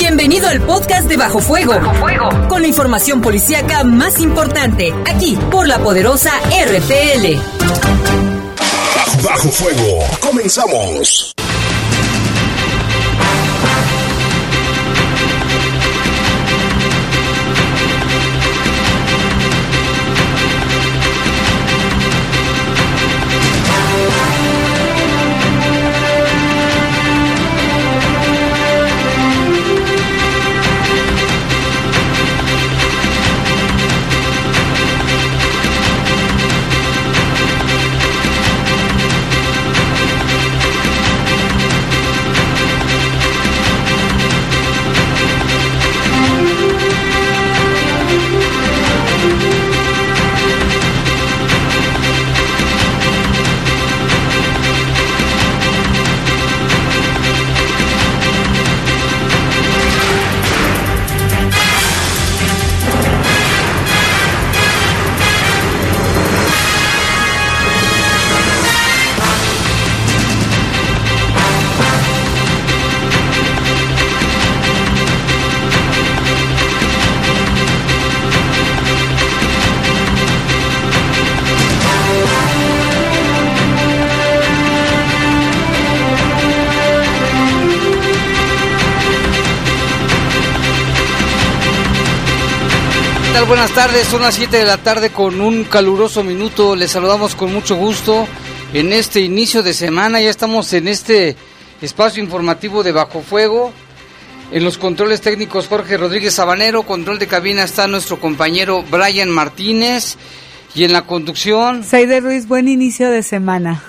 Bienvenido al podcast de Bajo Fuego. Bajo Fuego. Con la información policíaca más importante, aquí por la poderosa RPL. Bajo Fuego. Comenzamos. Buenas tardes, son las 7 de la tarde con un caluroso minuto. Les saludamos con mucho gusto en este inicio de semana. Ya estamos en este espacio informativo de Bajo Fuego. En los controles técnicos Jorge Rodríguez Sabanero, control de cabina está nuestro compañero Brian Martínez y en la conducción... Saide Ruiz, buen inicio de semana.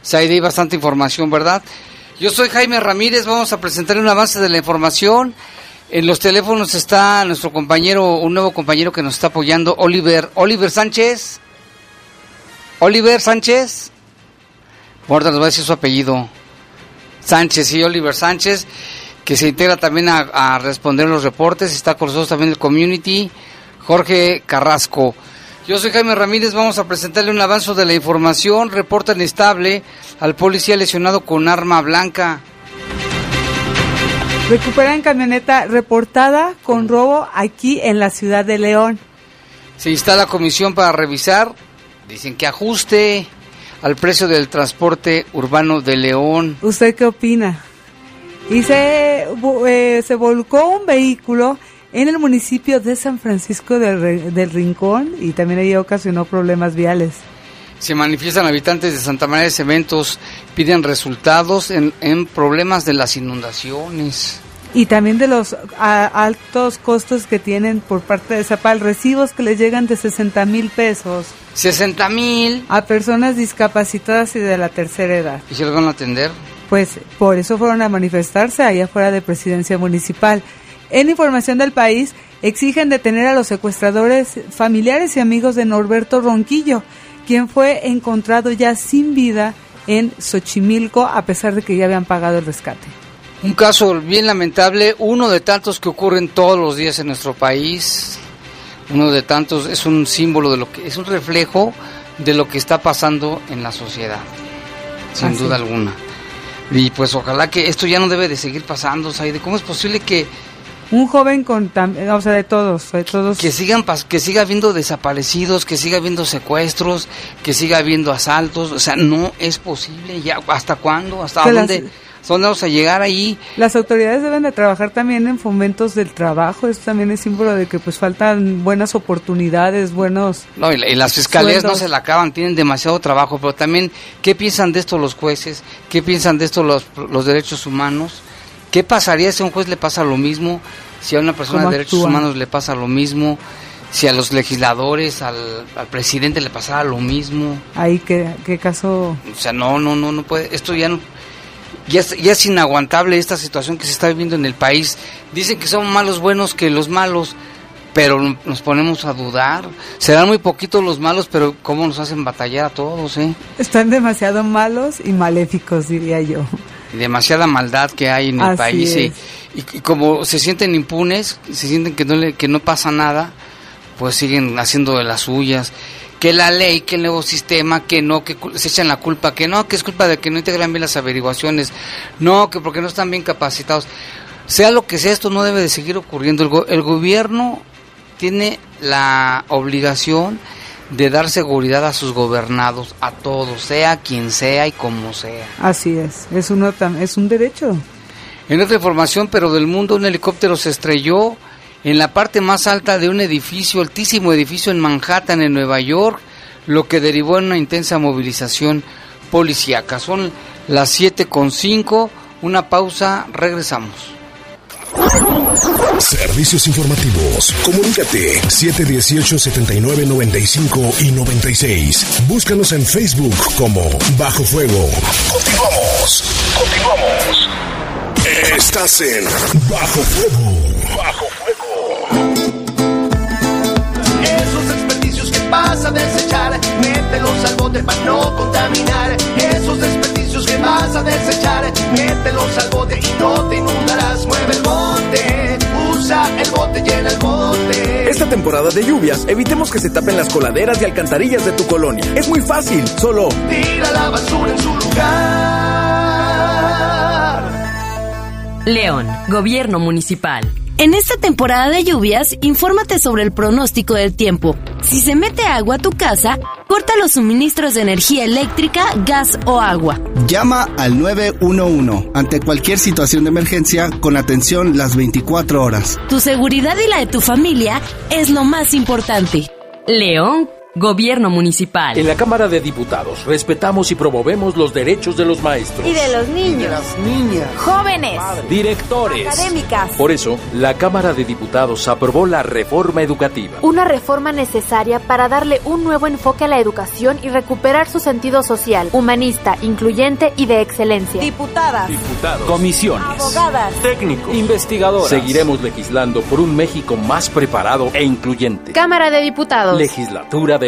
Saide, hay bastante información, ¿verdad? Yo soy Jaime Ramírez, vamos a presentar un avance de la información. En los teléfonos está nuestro compañero, un nuevo compañero que nos está apoyando, Oliver, Oliver Sánchez. Oliver Sánchez. Ahorita nos va a decir su apellido. Sánchez, y Oliver Sánchez, que se integra también a, responder los reportes. Está con nosotros también el community, Jorge Carrasco. Yo soy Jaime Ramírez, vamos a presentarle un avance de la información. Reporta inestable al policía lesionado con arma blanca. Recuperan camioneta reportada con robo aquí en la ciudad de León. Se instala comisión para revisar, dicen que ajuste al precio del transporte urbano de León. ¿Usted qué opina? Y se, eh, se volcó un vehículo en el municipio de San Francisco del, del Rincón y también ahí ocasionó problemas viales. Se manifiestan habitantes de Santa María de Cementos, piden resultados en, en problemas de las inundaciones. Y también de los a, altos costos que tienen por parte de Zapal, recibos que les llegan de 60 mil pesos. 60 mil. A personas discapacitadas y de la tercera edad. ¿Y si los van a atender? Pues por eso fueron a manifestarse allá afuera de presidencia municipal. En información del país, exigen detener a los secuestradores familiares y amigos de Norberto Ronquillo quien fue encontrado ya sin vida en Xochimilco a pesar de que ya habían pagado el rescate. Un caso bien lamentable, uno de tantos que ocurren todos los días en nuestro país. Uno de tantos es un símbolo de lo que es un reflejo de lo que está pasando en la sociedad, sin Así. duda alguna. Y pues ojalá que esto ya no debe de seguir pasando, Saide. ¿Cómo es posible que un joven con o sea de todos de todos. Que sigan que siga habiendo desaparecidos que siga habiendo secuestros que siga habiendo asaltos o sea no es posible. Ya hasta cuándo hasta que dónde las, dónde vamos a llegar ahí las autoridades deben de trabajar también en fomentos del trabajo. Esto también es símbolo de que pues faltan buenas oportunidades buenos no y, y las fiscalías sueldos. no se la acaban tienen demasiado trabajo pero también qué piensan de esto los jueces qué piensan de esto los los derechos humanos ¿Qué pasaría si a un juez le pasa lo mismo? Si a una persona de derechos humanos le pasa lo mismo? Si a los legisladores, al, al presidente le pasara lo mismo. Ahí, ¿qué, ¿qué, caso? O sea, no, no, no, no puede. Esto ya no. Ya, ya es inaguantable esta situación que se está viviendo en el país. Dicen que son malos buenos que los malos, pero nos ponemos a dudar. Serán muy poquitos los malos, pero ¿cómo nos hacen batallar a todos, eh? Están demasiado malos y maléficos, diría yo demasiada maldad que hay en el Así país y, y, y, como se sienten impunes, se sienten que no le, que no pasa nada, pues siguen haciendo de las suyas. Que la ley, que el nuevo sistema, que no, que se echan la culpa, que no, que es culpa de que no integran bien las averiguaciones, no, que porque no están bien capacitados. Sea lo que sea, esto no debe de seguir ocurriendo. El, el gobierno tiene la obligación de dar seguridad a sus gobernados, a todos, sea quien sea y como sea. Así es, es, uno, es un derecho. En otra información, pero del mundo, un helicóptero se estrelló en la parte más alta de un edificio, altísimo edificio en Manhattan, en Nueva York, lo que derivó en una intensa movilización policíaca. Son las 7 con 5, una pausa, regresamos. Servicios informativos. Comunícate 718-7995 y 96. Búscanos en Facebook como Bajo Fuego. Continuamos. Continuamos. Estás en Bajo Fuego. Bajo Fuego. Esos desperdicios que vas a desechar, mételos al bote para no contaminar. Esos desperdicios que vas a desechar, mételos al bote y no te inundarás. Mueve el bote, usa el bote, llena el bote. Esta temporada de lluvias, evitemos que se tapen las coladeras y alcantarillas de tu colonia. Es muy fácil, solo Tira la basura en su lugar. León, Gobierno Municipal. En esta temporada de lluvias, infórmate sobre el pronóstico del tiempo. Si se mete agua a tu casa, corta los suministros de energía eléctrica, gas o agua. Llama al 911 ante cualquier situación de emergencia con atención las 24 horas. Tu seguridad y la de tu familia es lo más importante. León, Gobierno Municipal. En la Cámara de Diputados respetamos y promovemos los derechos de los maestros, Y de los niños, niñas. jóvenes, directores. académicas. Por eso, la Cámara de Diputados aprobó la reforma educativa. Una reforma necesaria para darle un nuevo enfoque a la educación y recuperar su sentido social, humanista, incluyente y de excelencia. Diputadas, Diputados, comisiones, abogadas, técnicos, investigadores. Seguiremos legislando por un México más preparado e incluyente. Cámara de Diputados. Legislatura de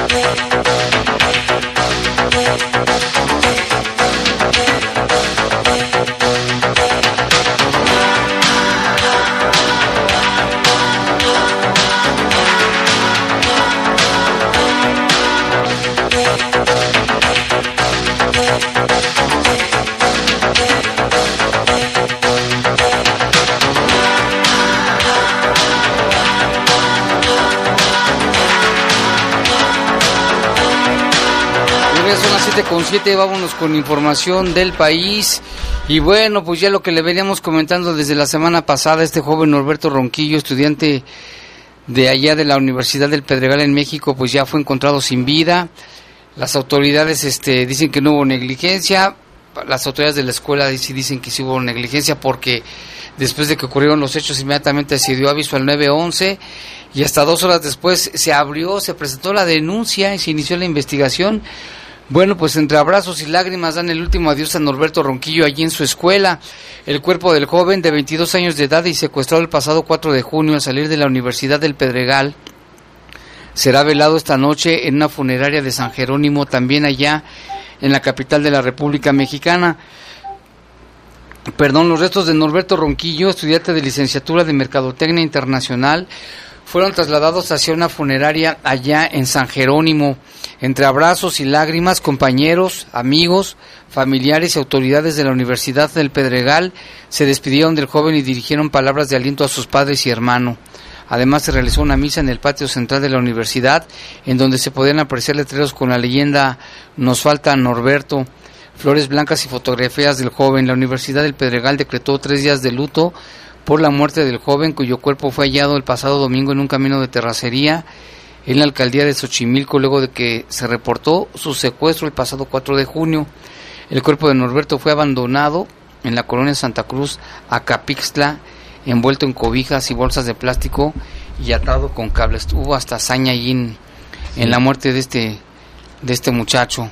7 con 7, vámonos con información del país. Y bueno, pues ya lo que le veníamos comentando desde la semana pasada, este joven Norberto Ronquillo, estudiante de allá de la Universidad del Pedregal en México, pues ya fue encontrado sin vida. Las autoridades este, dicen que no hubo negligencia, las autoridades de la escuela sí dicen que sí hubo negligencia porque después de que ocurrieron los hechos inmediatamente se dio aviso al 911 y hasta dos horas después se abrió, se presentó la denuncia y se inició la investigación. Bueno, pues entre abrazos y lágrimas dan el último adiós a Norberto Ronquillo allí en su escuela. El cuerpo del joven de 22 años de edad y secuestrado el pasado 4 de junio al salir de la Universidad del Pedregal será velado esta noche en una funeraria de San Jerónimo, también allá en la capital de la República Mexicana. Perdón, los restos de Norberto Ronquillo, estudiante de licenciatura de Mercadotecnia Internacional, fueron trasladados hacia una funeraria allá en San Jerónimo. Entre abrazos y lágrimas, compañeros, amigos, familiares y autoridades de la Universidad del Pedregal se despidieron del joven y dirigieron palabras de aliento a sus padres y hermano. Además se realizó una misa en el patio central de la universidad, en donde se podían apreciar letreros con la leyenda Nos falta Norberto, flores blancas y fotografías del joven. La Universidad del Pedregal decretó tres días de luto por la muerte del joven, cuyo cuerpo fue hallado el pasado domingo en un camino de terracería en la alcaldía de Xochimilco, luego de que se reportó su secuestro el pasado 4 de junio. El cuerpo de Norberto fue abandonado en la colonia Santa Cruz, Acapixtla, envuelto en cobijas y bolsas de plástico y atado con cables. Hubo hasta hazaña allí en, en la muerte de este, de este muchacho.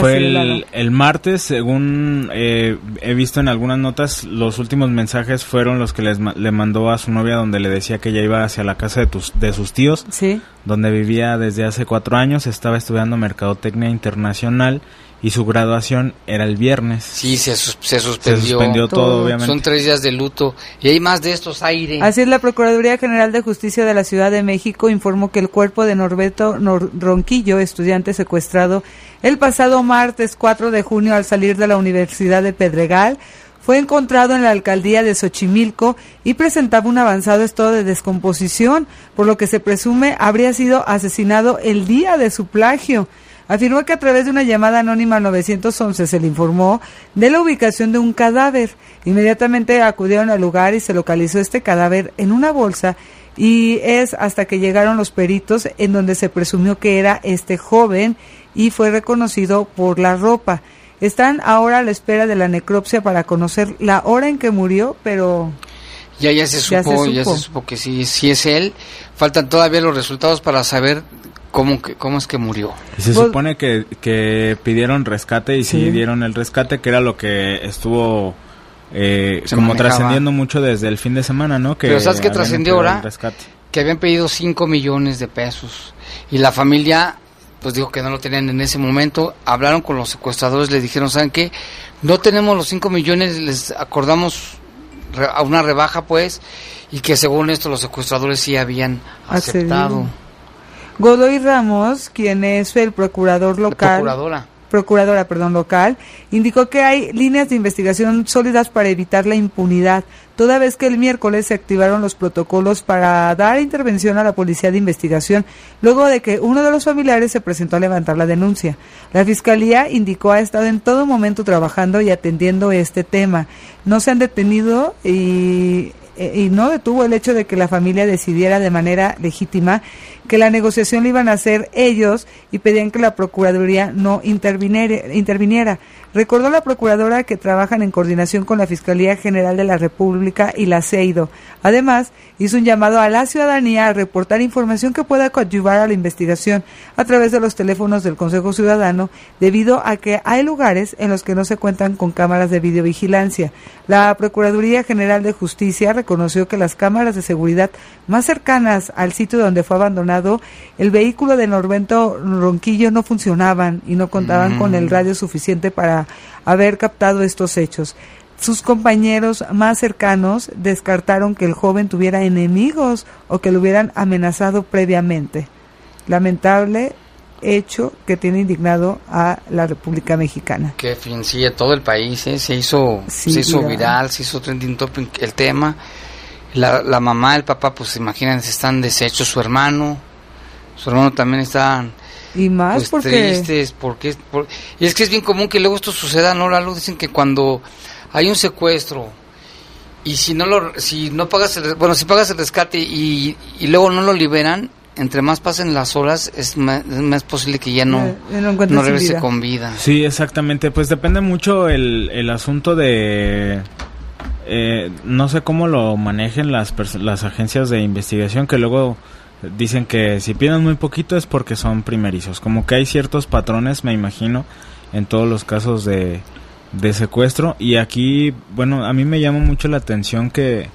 Fue el, el, martes, según eh, he visto en algunas notas, los últimos mensajes fueron los que les, le mandó a su novia donde le decía que ella iba hacia la casa de, tus, de sus tíos, sí. donde vivía desde hace cuatro años, estaba estudiando Mercadotecnia Internacional y su graduación era el viernes. Sí, se, se, suspendió. Se suspendió todo, obviamente. Son tres días de luto y hay más de estos aire. Así es, la Procuraduría General de Justicia de la Ciudad de México informó que el cuerpo de Norberto Ronquillo, estudiante secuestrado el pasado martes 4 de junio al salir de la Universidad de Pedregal, fue encontrado en la alcaldía de Xochimilco y presentaba un avanzado estado de descomposición, por lo que se presume habría sido asesinado el día de su plagio afirmó que a través de una llamada anónima al 911 se le informó de la ubicación de un cadáver. Inmediatamente acudieron al lugar y se localizó este cadáver en una bolsa y es hasta que llegaron los peritos en donde se presumió que era este joven y fue reconocido por la ropa. Están ahora a la espera de la necropsia para conocer la hora en que murió, pero ya ya se supo, ya se supo, que sí, sí es él. Faltan todavía los resultados para saber ¿Cómo, que, ¿Cómo es que murió? se pues supone que, que, pidieron rescate y sí. dieron el rescate, que era lo que estuvo eh, como trascendiendo mucho desde el fin de semana, ¿no? Que Pero ¿sabes qué trascendió ahora? Que habían pedido 5 millones de pesos y la familia pues dijo que no lo tenían en ese momento. Hablaron con los secuestradores, le dijeron, ¿saben qué? No tenemos los 5 millones, les acordamos a una rebaja pues y que según esto los secuestradores sí habían aceptado. Godoy Ramos, quien es el procurador local. procuradora. Procuradora, perdón, local, indicó que hay líneas de investigación sólidas para evitar la impunidad, toda vez que el miércoles se activaron los protocolos para dar intervención a la policía de investigación, luego de que uno de los familiares se presentó a levantar la denuncia. La fiscalía indicó ha estado en todo momento trabajando y atendiendo este tema. No se han detenido y eh, y no detuvo el hecho de que la familia decidiera de manera legítima que la negociación la iban a hacer ellos y pedían que la Procuraduría no interviniera. Recordó la Procuradora que trabajan en coordinación con la Fiscalía General de la República y la CEIDO. Además, hizo un llamado a la ciudadanía a reportar información que pueda coadyuvar a la investigación a través de los teléfonos del Consejo Ciudadano, debido a que hay lugares en los que no se cuentan con cámaras de videovigilancia. La Procuraduría General de Justicia reconoció que las cámaras de seguridad más cercanas al sitio donde fue el vehículo de Norberto Ronquillo no funcionaban y no contaban con el mm. radio suficiente para haber captado estos hechos. Sus compañeros más cercanos descartaron que el joven tuviera enemigos o que lo hubieran amenazado previamente. Lamentable hecho que tiene indignado a la República Mexicana. Que fin, sí, a todo el país ¿eh? se hizo, se hizo viral, se hizo trending topic el tema. La, la mamá, el papá, pues imagínense, están deshechos, su hermano, su hermano también está y más pues, porque tristes porque y es que es bien común que luego esto suceda no Lalo dicen que cuando hay un secuestro y si no lo si no pagas el, bueno si pagas el rescate y, y luego no lo liberan entre más pasen las horas es más, posible que ya no, no, regrese con vida. Sí exactamente. Pues depende mucho el, el asunto de eh, no sé cómo lo manejen las las agencias de investigación que luego dicen que si piden muy poquito es porque son primerizos. Como que hay ciertos patrones, me imagino, en todos los casos de, de secuestro. Y aquí, bueno, a mí me llama mucho la atención que,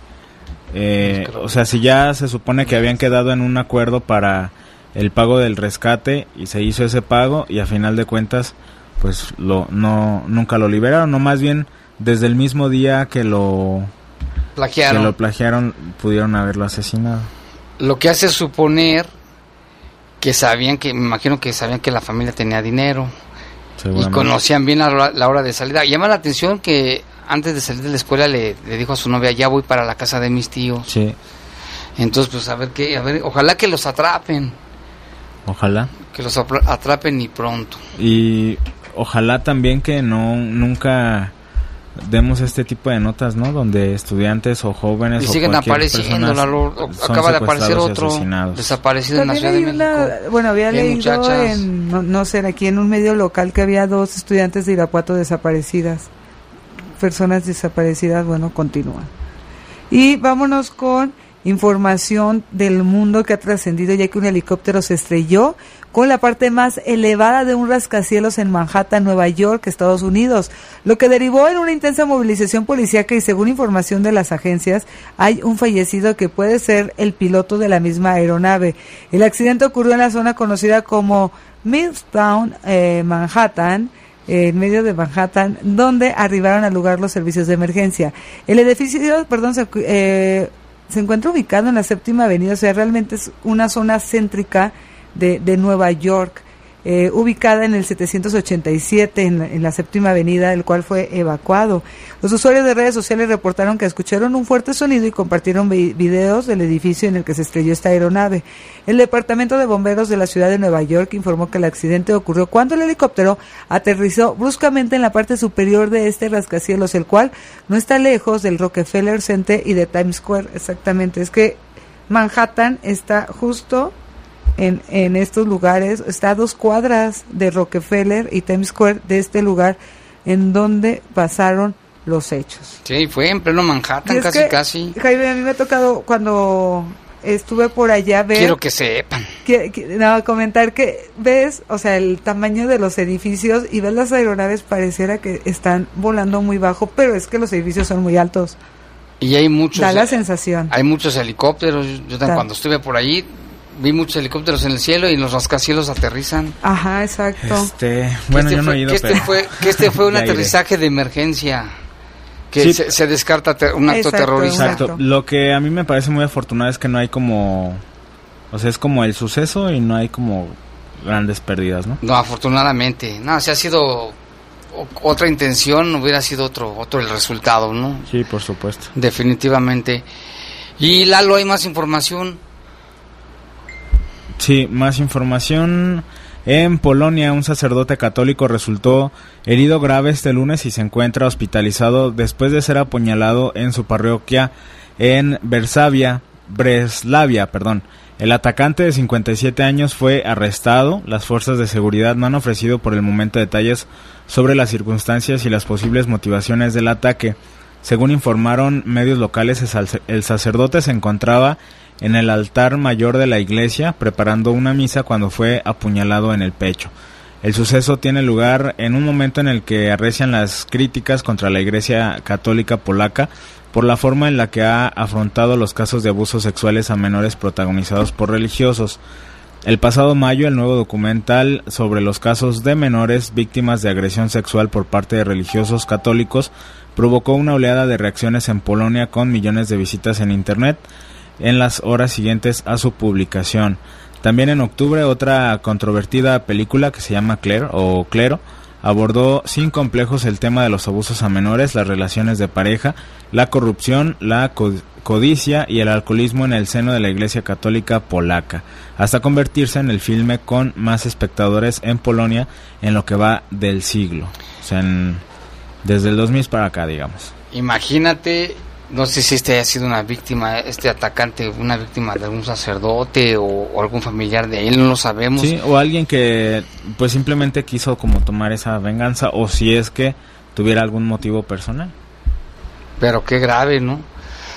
eh, o sea, si ya se supone que habían quedado en un acuerdo para el pago del rescate y se hizo ese pago y a final de cuentas, pues lo no nunca lo liberaron, no más bien desde el mismo día que lo plagiaron, que lo plagiaron pudieron haberlo asesinado lo que hace suponer que sabían que, me imagino que sabían que la familia tenía dinero y conocían bien la, hora de salida. Llama la atención que antes de salir de la escuela le, dijo a su novia, ya voy para la casa de mis tíos. Sí. Entonces, pues a ver qué, a ver, ojalá que los atrapen. Ojalá. Que los atrapen y pronto. Y ojalá también que no, nunca demos este tipo de notas, ¿no? Donde estudiantes o jóvenes y siguen apareciendo, acaba de aparecer otro desaparecido en la Ciudad de México. bueno, había leído en, no, sé, aquí en un medio local que había dos estudiantes de Irapuato desaparecidas. Personas desaparecidas, bueno, continúan. Y vámonos con información del mundo que ha trascendido ya que un helicóptero se estrelló con la parte más elevada de un rascacielos en Manhattan, Nueva York, Estados Unidos, lo que derivó en una intensa movilización policíaca y según información de las agencias, hay un fallecido que puede ser el piloto de la misma aeronave. El accidente ocurrió en la zona conocida como Milltown, eh, Manhattan, en medio de Manhattan, donde arribaron al lugar los servicios de emergencia. El edificio, perdón, se, eh, se encuentra ubicado en la séptima avenida, o sea, realmente es una zona céntrica de, Nueva York. Eh, ubicada en el 787 en la, en la, séptima avenida, el cual fue evacuado. Los usuarios de redes sociales reportaron que escucharon un fuerte sonido y compartieron vi videos del edificio en el que se estrelló esta aeronave. El Departamento de Bomberos de la ciudad de Nueva York informó que el accidente ocurrió cuando el helicóptero aterrizó bruscamente en la parte superior de este rascacielos, el cual no está lejos del Rockefeller Center y de Times Square. Exactamente, es que Manhattan está justo en, en estos lugares, está a dos cuadras de Rockefeller y Times Square de este lugar en donde pasaron los hechos. Sí, fue en pleno Manhattan, casi, que, casi. Jaime, a mí me ha tocado cuando estuve por allá ver... Quiero que sepan. Que, que, no, comentar que ves, o sea, el tamaño de los edificios y ves las aeronaves pareciera que están volando muy bajo, pero es que los edificios son muy altos. Y hay muchos... Da la sensación. Hay muchos helicópteros. Yo también cuando estuve por allí vi muchos helicópteros en el cielo y los rascacielos aterrizan. Ajá, exacto. Este, bueno, este yo no he ido, que este pero... fue, que este fue un aterrizaje de emergencia. Que Sí. se, se descarta un acto Exacto, terrorista. Exacto. Lo que a mí me parece muy afortunado es que no hay como... O sea, es como el suceso y no hay como grandes pérdidas, ¿no? No, afortunadamente. No, si ha sido o- otra intención, hubiera sido otro, otro el resultado, ¿no? Sí, por supuesto. Definitivamente. Y Lalo, hay más información. Sí, más información. En Polonia, un sacerdote católico resultó herido grave este lunes y se encuentra hospitalizado después de ser apuñalado en su parroquia en Bersavia, Breslavia, perdón. El atacante de 57 años fue arrestado. Las fuerzas de seguridad no han ofrecido por el momento detalles sobre las circunstancias y las posibles motivaciones del ataque. Según informaron medios locales, el sacerdote se encontraba en el altar mayor de la iglesia preparando una misa cuando fue apuñalado en el pecho. El suceso tiene lugar en un momento en el que arrecian las críticas contra la Iglesia Católica Polaca por la forma en la que ha afrontado los casos de abusos sexuales a menores protagonizados por religiosos. El pasado mayo, el nuevo documental sobre los casos de menores víctimas de agresión sexual por parte de religiosos católicos provocó una oleada de reacciones en Polonia con millones de visitas en Internet en las horas siguientes a su publicación. También en octubre otra controvertida película que se llama Claire o Clero abordó sin complejos el tema de los abusos a menores, las relaciones de pareja, la corrupción, la co- codicia y el alcoholismo en el seno de la Iglesia Católica polaca, hasta convertirse en el filme con más espectadores en Polonia en lo que va del siglo, o sea, desde el 2000 para acá, digamos. Imagínate, no sé si este haya sido una víctima, este atacante, una víctima de algún sacerdote o, o algún familiar de él, no lo sabemos. Sí, o alguien que pues simplemente quiso como tomar esa venganza o si es que tuviera algún motivo personal. Pero qué grave, ¿no?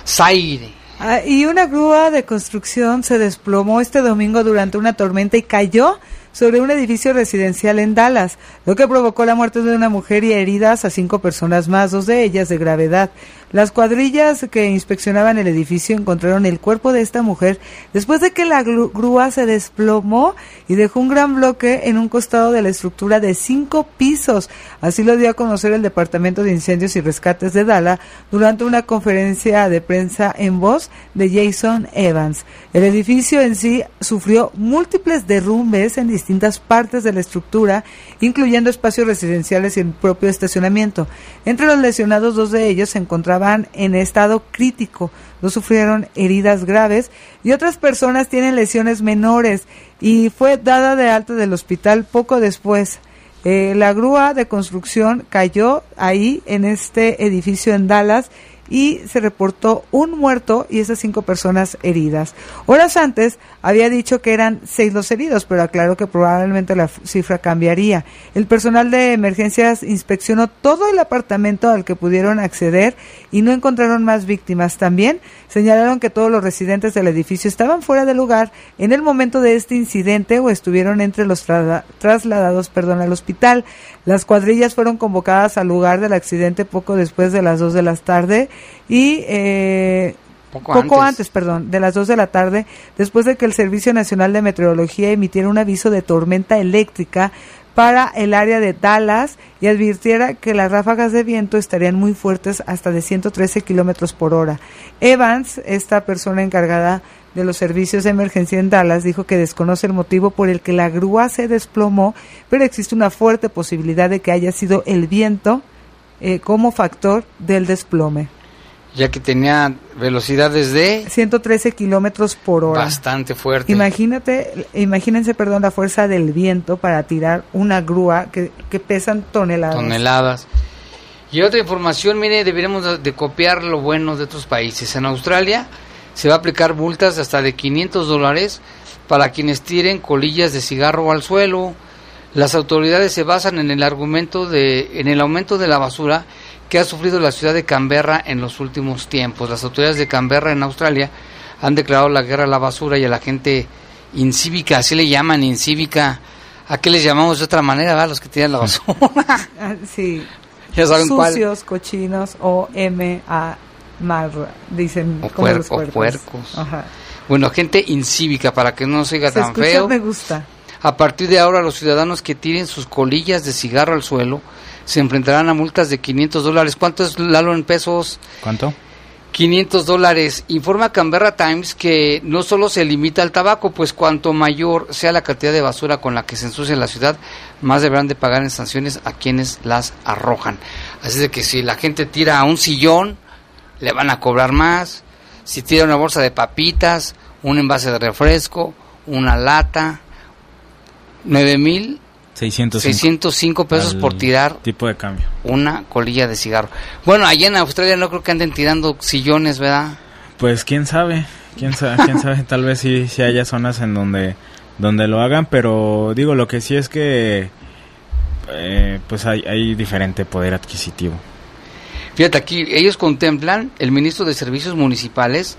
Zaire. Ah, y una grúa de construcción se desplomó este domingo durante una tormenta y cayó sobre un edificio residencial en Dallas, lo que provocó la muerte de una mujer y heridas a cinco personas más, dos de ellas de gravedad. Las cuadrillas que inspeccionaban el edificio encontraron el cuerpo de esta mujer después de que la grúa se desplomó y dejó un gran bloque en un costado de la estructura de cinco pisos. Así lo dio a conocer el Departamento de Incendios y Rescates de Dallas durante una conferencia de prensa en voz de Jason Evans. El edificio en sí sufrió múltiples derrumbes en distintas partes de la estructura, incluyendo espacios residenciales y el propio estacionamiento. Entre los lesionados, dos de ellos se encontraban en estado crítico, dos sufrieron heridas graves y otras personas tienen lesiones menores y fue dada de alta del hospital poco después. Eh, la grúa de construcción cayó ahí en este edificio en Dallas y se reportó un muerto y esas cinco personas heridas. Horas antes había dicho que eran seis los heridos, pero aclaró que probablemente la cifra cambiaría. El personal de emergencias inspeccionó todo el apartamento al que pudieron acceder y no encontraron más víctimas. También señalaron que todos los residentes del edificio estaban fuera del lugar en el momento de este incidente o estuvieron entre los trasladados perdón, al hospital. Las cuadrillas fueron convocadas al lugar del accidente poco después de las dos de la tarde y eh, poco, antes. perdón, de las 2 de la tarde, después de que el Servicio Nacional de Meteorología emitiera un aviso de tormenta eléctrica para el área de Dallas y advirtiera que las ráfagas de viento estarían muy fuertes hasta de 113 kilómetros por hora. Evans, esta persona encargada de los servicios de emergencia en Dallas, dijo que desconoce el motivo por el que la grúa se desplomó, pero existe una fuerte posibilidad de que haya sido el viento eh, como factor del desplome ya que tenía velocidades de 113 kilómetros por hora. Bastante fuerte. Imagínate, imagínense, perdón, la fuerza del viento para tirar una grúa que, que pesan toneladas. Toneladas. Y otra información, mire, deberíamos de copiar lo bueno de otros países. En Australia se va a aplicar multas hasta de 500 dólares para quienes tiren colillas de cigarro al suelo. Las autoridades se basan en el argumento de, en el aumento de la basura que ha sufrido la ciudad de Canberra en los últimos tiempos. Las autoridades de Canberra en Australia han declarado la guerra a la basura y a la gente incívica, así le llaman incívica. ¿A qué les llamamos de otra manera, va? Los que tiran la basura. Sí. Ya saben Sucios, cochinos o M A mal dicen o, puercos. Bueno, gente incívica para que no se oiga tan feo. me gusta. A partir de ahora los ciudadanos que tiren sus colillas de cigarro al suelo se enfrentarán a multas de 500 dólares. ¿Cuánto es Lalo en pesos? ¿Cuánto? 500 dólares. Informa Canberra Times que no solo se limita al tabaco, pues cuanto mayor sea la cantidad de basura con la que se ensucia la ciudad, más deberán de pagar en sanciones a quienes las arrojan. Así de que si la gente tira a un sillón, le van a cobrar más. Si tira una bolsa de papitas, un envase de refresco, una lata, nueve mil 605, pesos por tirar tipo de cambio. una colilla de cigarro. Bueno, allá en Australia no creo que anden tirando sillones, ¿verdad? Pues quién sabe, quién sabe, quién sabe, tal vez sí, sí haya zonas en donde, donde lo hagan, pero digo, lo que sí es que eh, pues hay, hay diferente poder adquisitivo. Fíjate aquí, ellos contemplan, el ministro de Servicios Municipales,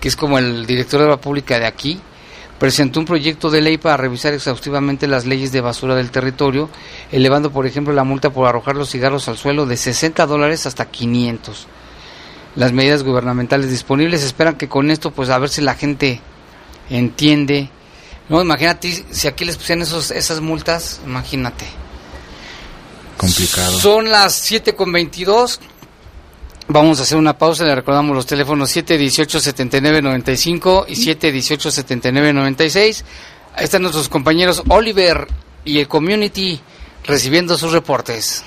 que es como el director de la pública de aquí, presentó un proyecto de ley para revisar exhaustivamente las leyes de basura del territorio, elevando, por ejemplo, la multa por arrojar los cigarros al suelo de 60 dólares hasta 500. Las medidas gubernamentales disponibles esperan que con esto, pues a ver si la gente entiende. No, imagínate si aquí les pusieran esos, esas multas, imagínate. Complicado. Son las 7 con 22. Vamos a hacer una pausa, le recordamos los teléfonos 718-7995 y 718-7996. Ahí están nuestros compañeros Oliver y el Community recibiendo sus reportes.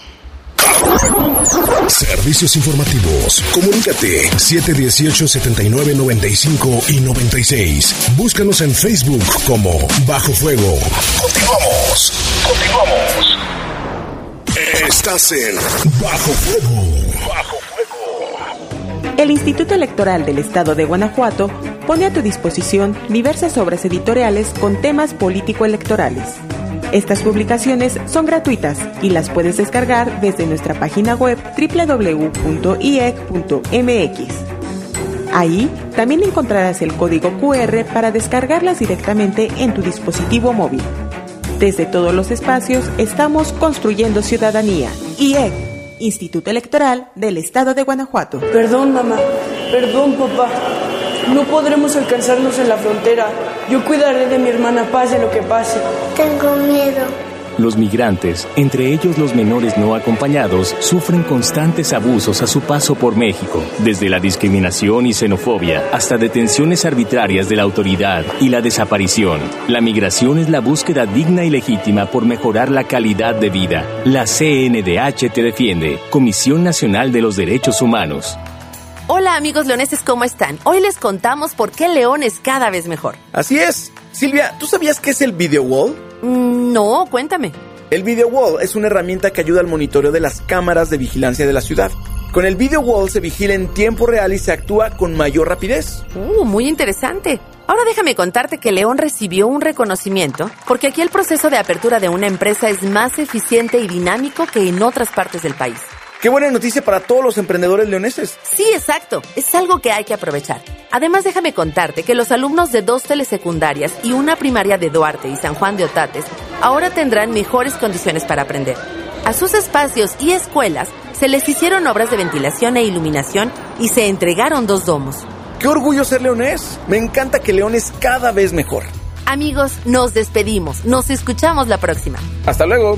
Servicios informativos. Comunícate 718-7995 y 96. Búscanos en Facebook como Bajo Fuego. Continuamos. Continuamos. Estás en Bajo Fuego. El Instituto Electoral del Estado de Guanajuato pone a tu disposición diversas obras editoriales con temas político-electorales. Estas publicaciones son gratuitas y las puedes descargar desde nuestra página web www.iec.mx. Ahí también encontrarás el código QR para descargarlas directamente en tu dispositivo móvil. Desde todos los espacios estamos construyendo ciudadanía. Instituto Electoral del Estado de Guanajuato. Perdón, mamá. Perdón, papá. No podremos alcanzarnos en la frontera. Yo cuidaré de mi hermana pase lo que pase. Tengo miedo. Los migrantes, entre ellos los menores no acompañados, sufren constantes abusos a su paso por México, desde la discriminación y xenofobia hasta detenciones arbitrarias de la autoridad y la desaparición. La migración es la búsqueda digna y legítima por mejorar la calidad de vida. La CNDH te defiende, Comisión Nacional de los Derechos Humanos. Hola amigos leoneses, ¿cómo están? Hoy les contamos por qué León es cada vez mejor. Así es. Silvia, ¿tú sabías qué es el Video Wall? Mm, no, cuéntame. El Video Wall es una herramienta que ayuda al monitoreo de las cámaras de vigilancia de la ciudad. Con el video wall se vigila en tiempo real y se actúa con mayor rapidez. Uh, muy interesante. Ahora déjame contarte que León recibió un reconocimiento porque aquí el proceso de apertura de una empresa es más eficiente y dinámico que en otras partes del país. Qué buena noticia para todos los emprendedores leoneses. Sí, exacto. Es algo que hay que aprovechar. Además, déjame contarte que los alumnos de dos telesecundarias y una primaria de Duarte y San Juan de Otates ahora tendrán mejores condiciones para aprender. A sus espacios y escuelas se les hicieron obras de ventilación e iluminación y se entregaron dos domos. ¡Qué orgullo ser leonés! Me encanta que León es cada vez mejor. Amigos, nos despedimos. Nos escuchamos la próxima. Hasta luego.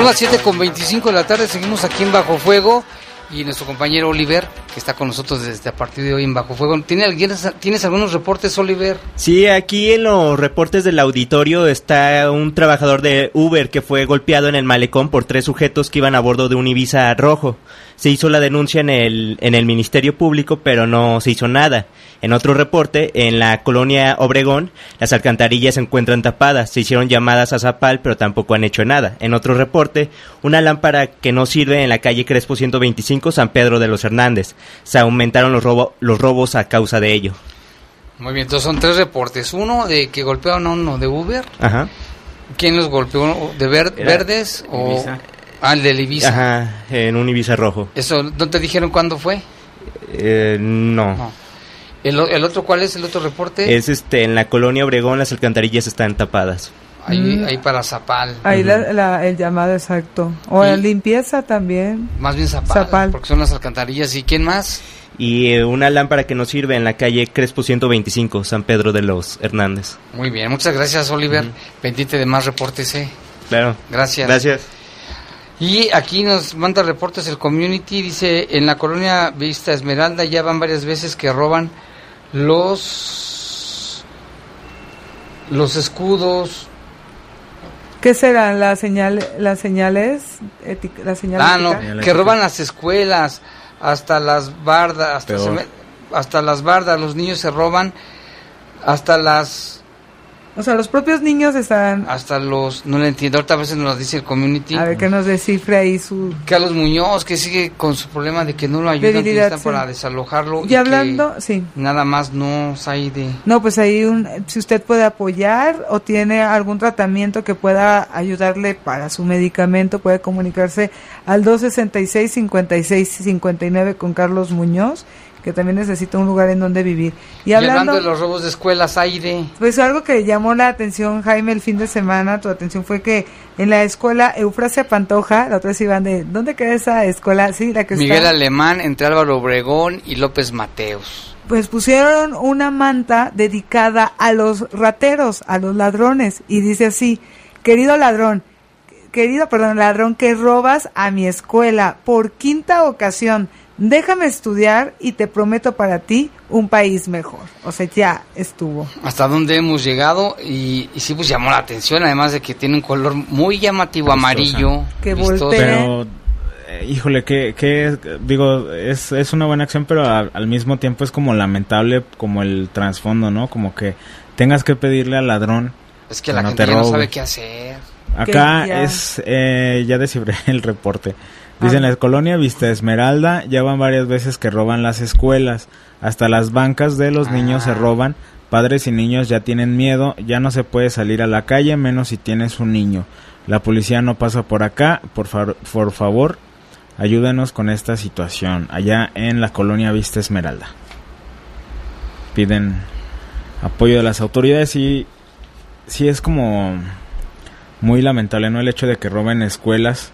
Son las 7 con 25 de la tarde, seguimos aquí en Bajo Fuego y nuestro compañero Oliver, que está con nosotros desde a partir de hoy en Bajo Fuego. ¿Tiene, alguien- ¿Tienes algunos reportes, Oliver? Sí, aquí en los reportes del auditorio está un trabajador de Uber que fue golpeado en el malecón por tres sujetos que iban a bordo de un Ibiza rojo. Se hizo la denuncia en el, en el Ministerio Público, pero no se hizo nada. En otro reporte, en la colonia Obregón, las alcantarillas se encuentran tapadas. Se hicieron llamadas a Zapal, pero tampoco han hecho nada. En otro reporte, una lámpara que no sirve en la calle Crespo 125, San Pedro de los Hernández. Se aumentaron los, robo- los robos a causa de ello. Muy bien, entonces son tres reportes. Uno de que golpearon a uno de Uber. Ajá. ¿Quién los golpeó? ¿De ver- verdes o...? Ibiza. Ah, el del Ibiza. Ajá, en un Ibiza rojo. ¿Eso no te dijeron cuándo fue? Eh, no. No. ¿El, otro cuál es el otro reporte? Es este, en la colonia Obregón las alcantarillas están tapadas. Ahí, Mm. ahí para Zapal. Ahí la- la- el llamado exacto. O la limpieza también. Más bien Zapal, Zapal. porque son las alcantarillas. ¿Y quién más? Y eh, una lámpara que no sirve en la calle Crespo 125, San Pedro de los Hernández. Muy bien, muchas gracias Oliver. Pendiente de más reportes, ¿eh? Claro. Gracias. Gracias. Y aquí nos manda reportes el community, dice, en la colonia Vista Esmeralda ya van varias veces que roban los los escudos. ¿Qué serán las señales? Las señales, ética- las señales Ah, no, que roban las escuelas, hasta las bardas, hasta, Peor. se me- hasta las bardas, los niños se roban, hasta las O sea, los propios niños están... hasta los, no le entiendo, ahorita a veces nos dice el community. A ver que nos descifre ahí su... Carlos Muñoz, que sigue con su problema de que no lo ayudan, que sí. para desalojarlo. Y hablando, sí. Nada más no hay de... No, pues ahí un, si usted puede apoyar o tiene algún tratamiento que pueda ayudarle para su medicamento, puede comunicarse al 266-5659 con Carlos Muñoz, que también necesita un lugar en donde vivir. Y Y hablando, de los robos de escuelas, de... pues algo que llamó la atención, Jaime, el fin de semana, tu atención fue que en la escuela Eufrasia Pantoja, la otra vez iban de, ¿dónde queda esa escuela? Sí, la que Miguel está... Alemán, entre Álvaro Obregón y López Mateos. pues pusieron una manta dedicada a los rateros, a los ladrones, y dice así, querido ladrón, querido, perdón, ladrón que robas a mi escuela por quinta ocasión, déjame estudiar y te prometo para ti un país mejor. O sea, ya estuvo. Hasta dónde hemos llegado y, y sí pues llamó la atención, además de que tiene un color muy llamativo, amarillo. Que voltea. Pero, eh, híjole, que, que digo, es, es una buena acción, pero a- al mismo tiempo es como lamentable como el trasfondo, ¿no? Como que tengas que pedirle al ladrón. Es que la no gente ya no sabe qué hacer. Acá es, eh, ya descifré el reporte. Dice, en la colonia Vista Esmeralda ya van varias veces que roban las escuelas. Hasta las bancas de los niños se Ah. roban. Padres y niños ya tienen miedo. Ya no se puede salir a la calle, menos si tienes un niño. La policía no pasa por acá. Por, fa- por favor, ayúdenos con esta situación. Allá en la colonia Vista Esmeralda. Piden apoyo de las autoridades y sí es como muy lamentable, ¿no? El hecho de que roben escuelas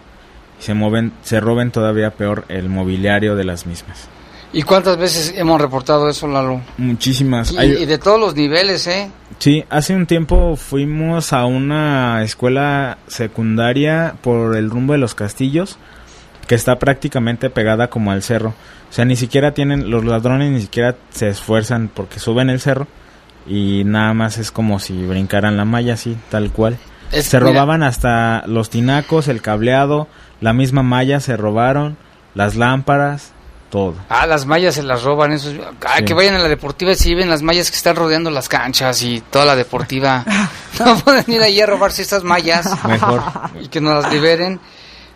y se mueven, se roben todavía peor el mobiliario de las mismas. ¿Y cuántas veces hemos reportado eso, Lalo? Muchísimas. Y, y de todos los niveles, ¿eh? Sí, hace un tiempo fuimos a una escuela secundaria por el rumbo de los castillos, que está prácticamente pegada como al cerro. O sea, ni siquiera tienen, los ladrones ni siquiera se esfuerzan porque suben el cerro y nada más es como si brincaran la malla así, tal cual. Es- se mira. robaban hasta los tinacos, el cableado, la misma malla se robaron, las lámparas, todo. Ah, las mallas se las roban, esos. Ay, Sí. que vayan a la deportiva y si ven las mallas que están rodeando las canchas y toda la deportiva. no pueden ir ahí a robarse estas mallas. Mejor. Y que nos las liberen.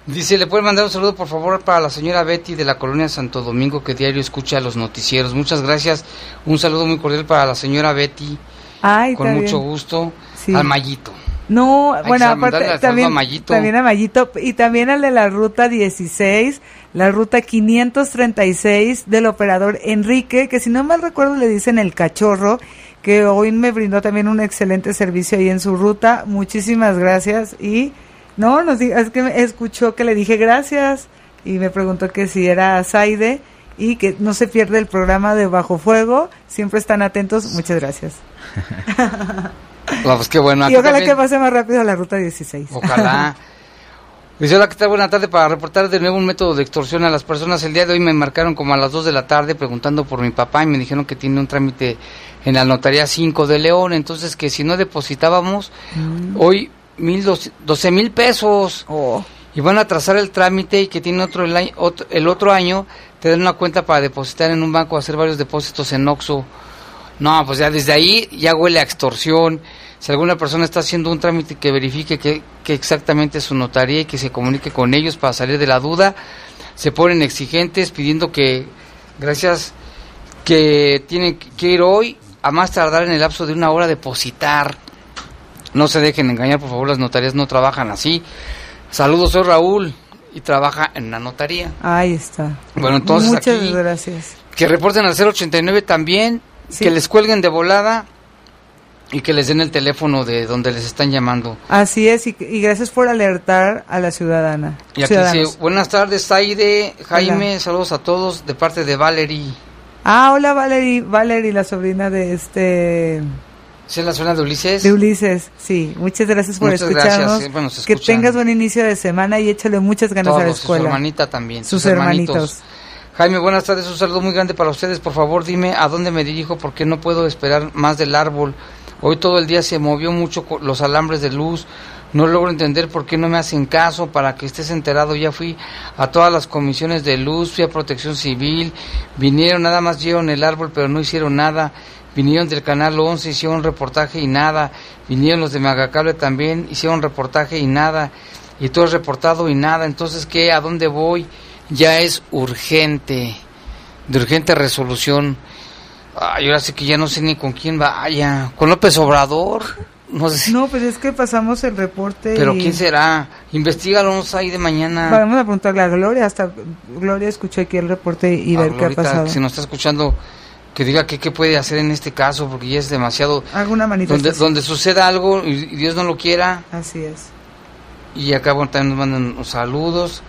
Dice, ¿le pueden mandar un saludo, por favor, para la señora Betty de la colonia Santo Domingo, que diario escucha los noticieros? Muchas gracias. Un saludo muy cordial para la señora Betty. Ay, con mucho bien. gusto. Sí. Al Mayito. No, Hay bueno, aparte también a Mayito. también a Mayito y también al de la ruta 16, la ruta 536 del operador Enrique, que si no mal recuerdo le dicen el cachorro, que hoy me brindó también un excelente servicio ahí en su ruta. Muchísimas gracias y no, nos es que me escuchó que le dije gracias y me preguntó que si era Saide y que no se pierde el programa de Bajo Fuego, siempre están atentos. Muchas gracias. No, pues qué bueno. y ojalá también- que pase más rápido la ruta 16. Ojalá. Dice, hola, ¿qué tal? Buena tarde para reportar de nuevo un método de extorsión a las personas. El día de hoy me marcaron como a las 2 de la tarde preguntando por mi papá y me dijeron que tiene un trámite en la notaría 5 de León. Entonces, que si no depositábamos hoy mil dos- 12 mil pesos y van a trazar el trámite y que tiene otro el, año- otro el otro año, te dan una cuenta para depositar en un banco, hacer varios depósitos en Oxxo. No, pues ya desde ahí ya huele a extorsión. Si alguna persona está haciendo un trámite que verifique que, que exactamente es su notaría y que se comunique con ellos para salir de la duda, se ponen exigentes pidiendo que, gracias, que tienen que ir hoy a más tardar en el lapso de una hora depositar. No se dejen engañar, por favor, las notarías no trabajan así. Saludos, soy Raúl y trabaja en la notaría. Ahí está. Bueno, entonces Muchas aquí- gracias. Que reporten al 089 también, Sí. que les cuelguen de volada y que les den el teléfono de donde les están llamando. Así es, y, y gracias por alertar a la ciudadana. Y aquí ciudadanos. dice, buenas tardes, Aide, Jaime, saludos a todos de parte de Valerie. Ah, hola Valerie, Valerie, la sobrina de este... ¿Sí es la zona de Ulises? De Ulises, sí. Muchas gracias por Muchas escucharnos. bueno, que tengas buen inicio de semana y échale muchas ganas a la Todos, y su escuela. hermanita también. Sus hermanitos. Jaime, buenas tardes, un saludo muy grande para ustedes. Por favor, dime a dónde me dirijo porque no puedo esperar más del árbol. Hoy todo el día se movió mucho los alambres de luz. No logro entender por qué no me hacen caso. Para que estés enterado, ya fui a todas las comisiones de luz, fui a protección civil. Vinieron, nada más llevaron el árbol, pero no hicieron nada. Vinieron del canal 11, hicieron reportaje y nada. Vinieron los de Magacable también, hicieron reportaje y nada. Y todo es reportado y nada. Entonces, ¿qué? ¿A dónde voy? Ya es urgente, de urgente resolución. Ay, ahora sí que ya no sé ni con quién vaya. ¿Con López Obrador? No sé. si- No, pues es que pasamos el reporte Pero y ¿quién será? Investígalo ahí de mañana. vamos a preguntarle a Gloria, hasta Gloria escuchó aquí el reporte y A ver qué ha Glorita, pasado. si nos está escuchando, que diga qué, qué puede hacer en este caso, porque ya es demasiado... Alguna Donde, manifestación. donde suceda algo y, y Dios no lo quiera, Así es. y acá bueno, también nos mandan los saludos.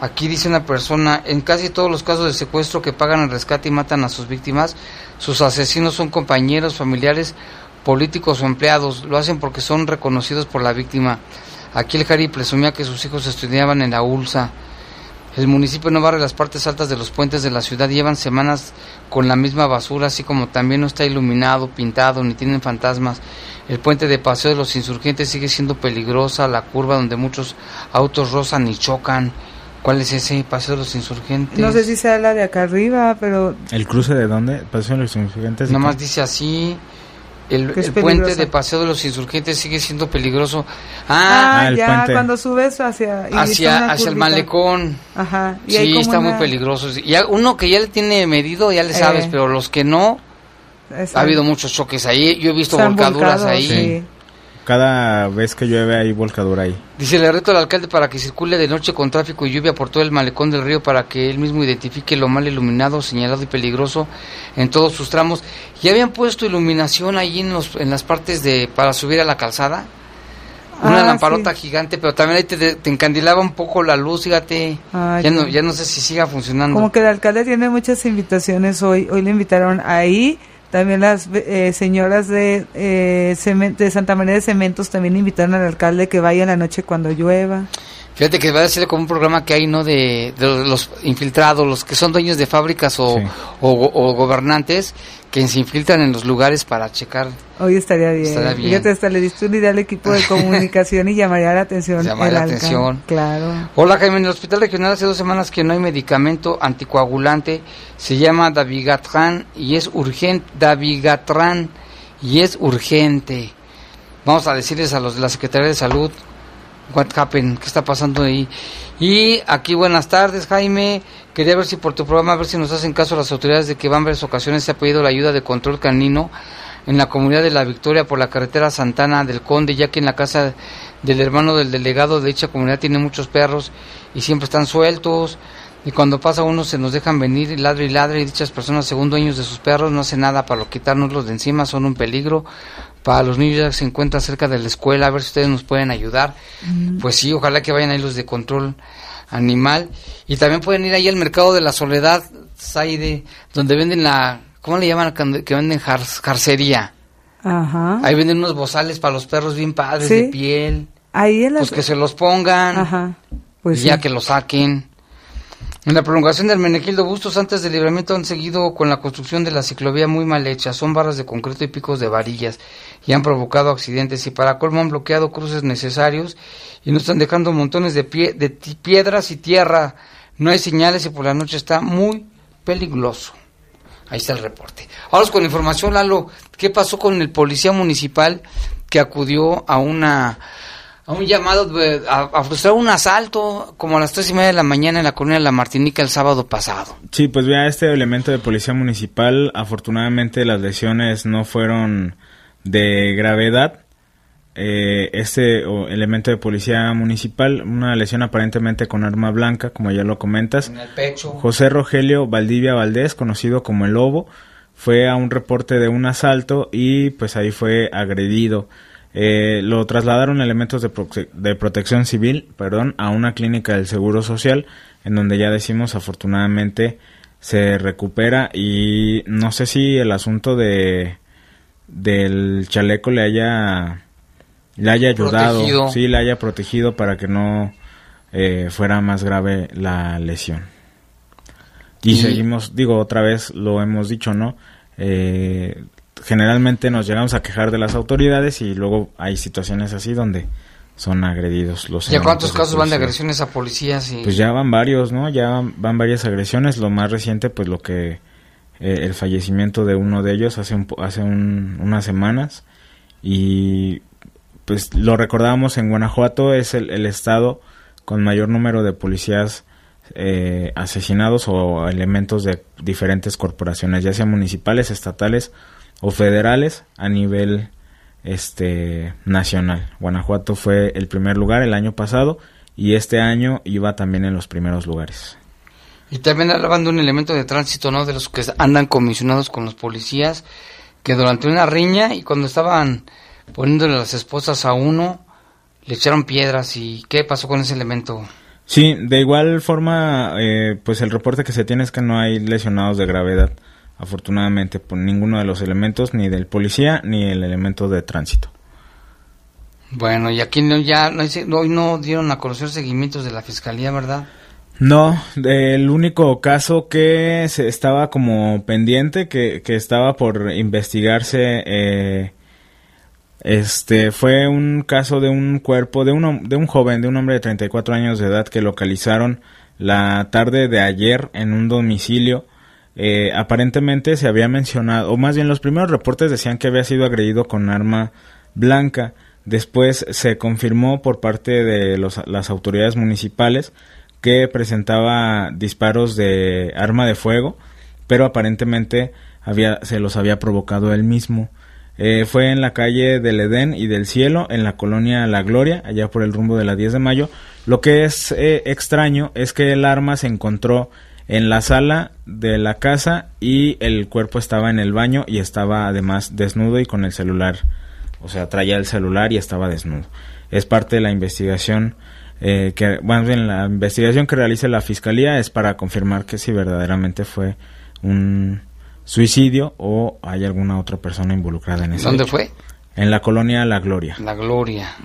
Aquí dice una persona, en casi todos los casos de secuestro que pagan el rescate y matan a sus víctimas, sus asesinos son compañeros, familiares, políticos o empleados. Lo hacen porque son reconocidos por la víctima. Aquí el Jari presumía que sus hijos estudiaban en la ULSA. El municipio no barre las partes altas de los puentes de la ciudad. Llevan semanas con la misma basura, así como también no está iluminado, pintado, ni tienen fantasmas. El puente de paseo de los insurgentes sigue siendo peligrosa, la curva donde muchos autos rozan y chocan. ¿Cuál es ese paseo de los insurgentes? No sé si sea la de acá arriba, pero ¿El cruce de dónde? Paseo de los insurgentes. Nada más dice así. El, el puente de paseo de los insurgentes sigue siendo peligroso. ah, Ah, ya cuando subes hacia hacia, hacia el malecón. Ajá. Y hay Sí, como está muy una- peligroso. Ya, uno que ya le tiene medido, ya le sabes, Eh. pero los que no, Exacto. ha habido muchos choques ahí. Yo he visto volcaduras volcado, ahí. sí. Cada vez que llueve hay volcadura ahí. Dice, le reto al alcalde para que circule de noche con tráfico y lluvia por todo el malecón del río para que él mismo identifique lo mal iluminado, señalado y peligroso en todos sus tramos. ¿Ya habían puesto iluminación ahí en, los, en las partes de para subir a la calzada? Una Ah, lamparota gigante, pero también ahí te, te encandilaba un poco la luz, fíjate. Ya, ya. no, ya no sé si siga funcionando. Como que el alcalde tiene muchas invitaciones hoy. Hoy le invitaron ahí. También las eh, señoras de, eh, de Santa María de Cementos también invitaron al alcalde que vaya en la noche cuando llueva. Fíjate que va a ser como un programa que hay, ¿no? De, de los infiltrados, los que son dueños de fábricas o, o, o gobernantes que se infiltran en los lugares para checar. Hoy estaría bien. Estaría bien. Fíjate, hasta le diste una idea al equipo de comunicación y llamaría la atención. Llamaría la atención. Claro. Hola Jaime, en el hospital regional hace dos semanas que no hay medicamento anticoagulante, se llama Davigatran y es urgente, Davigatran y es urgente. Vamos a decirles a los de la Secretaría de Salud qué está pasando ahí. Y aquí buenas tardes Jaime, quería ver si por tu programa, a ver si nos hacen caso las autoridades de que van varias ocasiones se ha pedido la ayuda de control canino en la comunidad de La Victoria por la carretera Santana del Conde, ya que en la casa del hermano del delegado de dicha comunidad tiene muchos perros y siempre están sueltos. Y cuando pasa uno se nos dejan venir ladre y ladre y dichas personas, según dueños de sus perros, no hacen nada para quitárnoslos de encima, son un peligro. Para los niños ya que se encuentran cerca de la escuela, a ver si ustedes nos pueden ayudar. Pues sí, ojalá que vayan ahí los de control animal. Y también pueden ir ahí al mercado de la soledad, Saide, donde venden la, ¿cómo le llaman? Que venden jar- jarcería. Ajá. Ahí venden unos bozales para los perros bien padres Sí. de piel. Ahí en la... Pues que se los pongan. Ajá. Pues y ya que lo saquen. En la prolongación del Menegildo Bustos, antes del libramiento, han seguido con la construcción de la ciclovía muy mal hecha. Son barras de concreto y picos de varillas y han provocado accidentes. Y para colmo han bloqueado cruces necesarios y nos están dejando montones de, pie- de piedras y tierra. No hay señales y por la noche está muy peligroso. Ahí está el reporte. Ahora con información, Lalo, ¿qué pasó con el policía municipal que acudió a una a un llamado a, a frustrar un asalto como a las tres y media de la mañana en la colonia de La Martinica el sábado pasado? Sí, pues vea, este elemento de policía municipal, afortunadamente las lesiones no fueron de gravedad. Eh, este o, elemento de policía municipal, una lesión aparentemente con arma blanca, como ya lo comentas. En el pecho. José Rogelio Valdivia Valdés, conocido como el Lobo, fue a un reporte de un asalto y pues ahí fue agredido. Eh, lo trasladaron elementos de, prote- de protección civil, perdón, a una clínica del Seguro Social, en donde ya decimos afortunadamente se recupera y no sé si el asunto de del chaleco le haya le haya ayudado, Protegido. sí, le haya protegido para que no eh, fuera más grave la lesión. Y, Y- seguimos, digo, otra vez lo hemos dicho, ¿no? Eh, generalmente nos llegamos a quejar de las autoridades y luego hay situaciones así donde son agredidos los ¿Ya cuántos casos van de agresiones a policías? Y... Pues ya van varios, ¿no? Ya van, van varias agresiones. Lo más reciente, pues lo que eh, el fallecimiento de uno de ellos hace un, hace un- unas semanas y pues lo recordábamos en Guanajuato es el, el estado con mayor número de policías eh, asesinados o elementos de diferentes corporaciones, ya sean municipales, estatales o federales a nivel este nacional. Guanajuato fue el primer lugar el año pasado y este año iba también en los primeros lugares. Y también hablaban de un elemento de tránsito, ¿no? De los que andan comisionados con los policías, que durante una riña y cuando estaban poniéndole las esposas a uno, le echaron piedras y ¿qué pasó con ese elemento? Sí, de igual forma, eh, pues el reporte que se tiene es que no hay lesionados de gravedad, afortunadamente, por ninguno de los elementos, ni del policía, ni el elemento de tránsito. Bueno, y aquí no, ya no, hice- hoy no dieron a conocer seguimientos de la fiscalía, ¿verdad? No, el único caso que se estaba como pendiente, que, que estaba por investigarse, eh, este, fue un caso de un cuerpo, de un, hom- de un joven, de un hombre de 34 años de edad que localizaron la tarde de ayer en un domicilio. Eh, aparentemente se había mencionado, o más bien los primeros reportes decían que había sido agredido con arma blanca. Después se confirmó por parte de los- las autoridades municipales que presentaba disparos de arma de fuego, pero aparentemente había, se los había provocado él mismo. Eh, fue en la calle del Edén y del Cielo, en la colonia La Gloria, allá por el rumbo de la 10 de mayo. Lo que es eh, extraño es que el arma se encontró en la sala de la casa y el cuerpo estaba en el baño y estaba además desnudo y con el celular. O sea, traía el celular y estaba desnudo. es parte de la investigación eh, que, más bien la investigación que realiza la fiscalía es para confirmar que si verdaderamente fue un suicidio o hay alguna otra persona involucrada en eso. ¿Dónde fue? En la colonia La Gloria. La Gloria.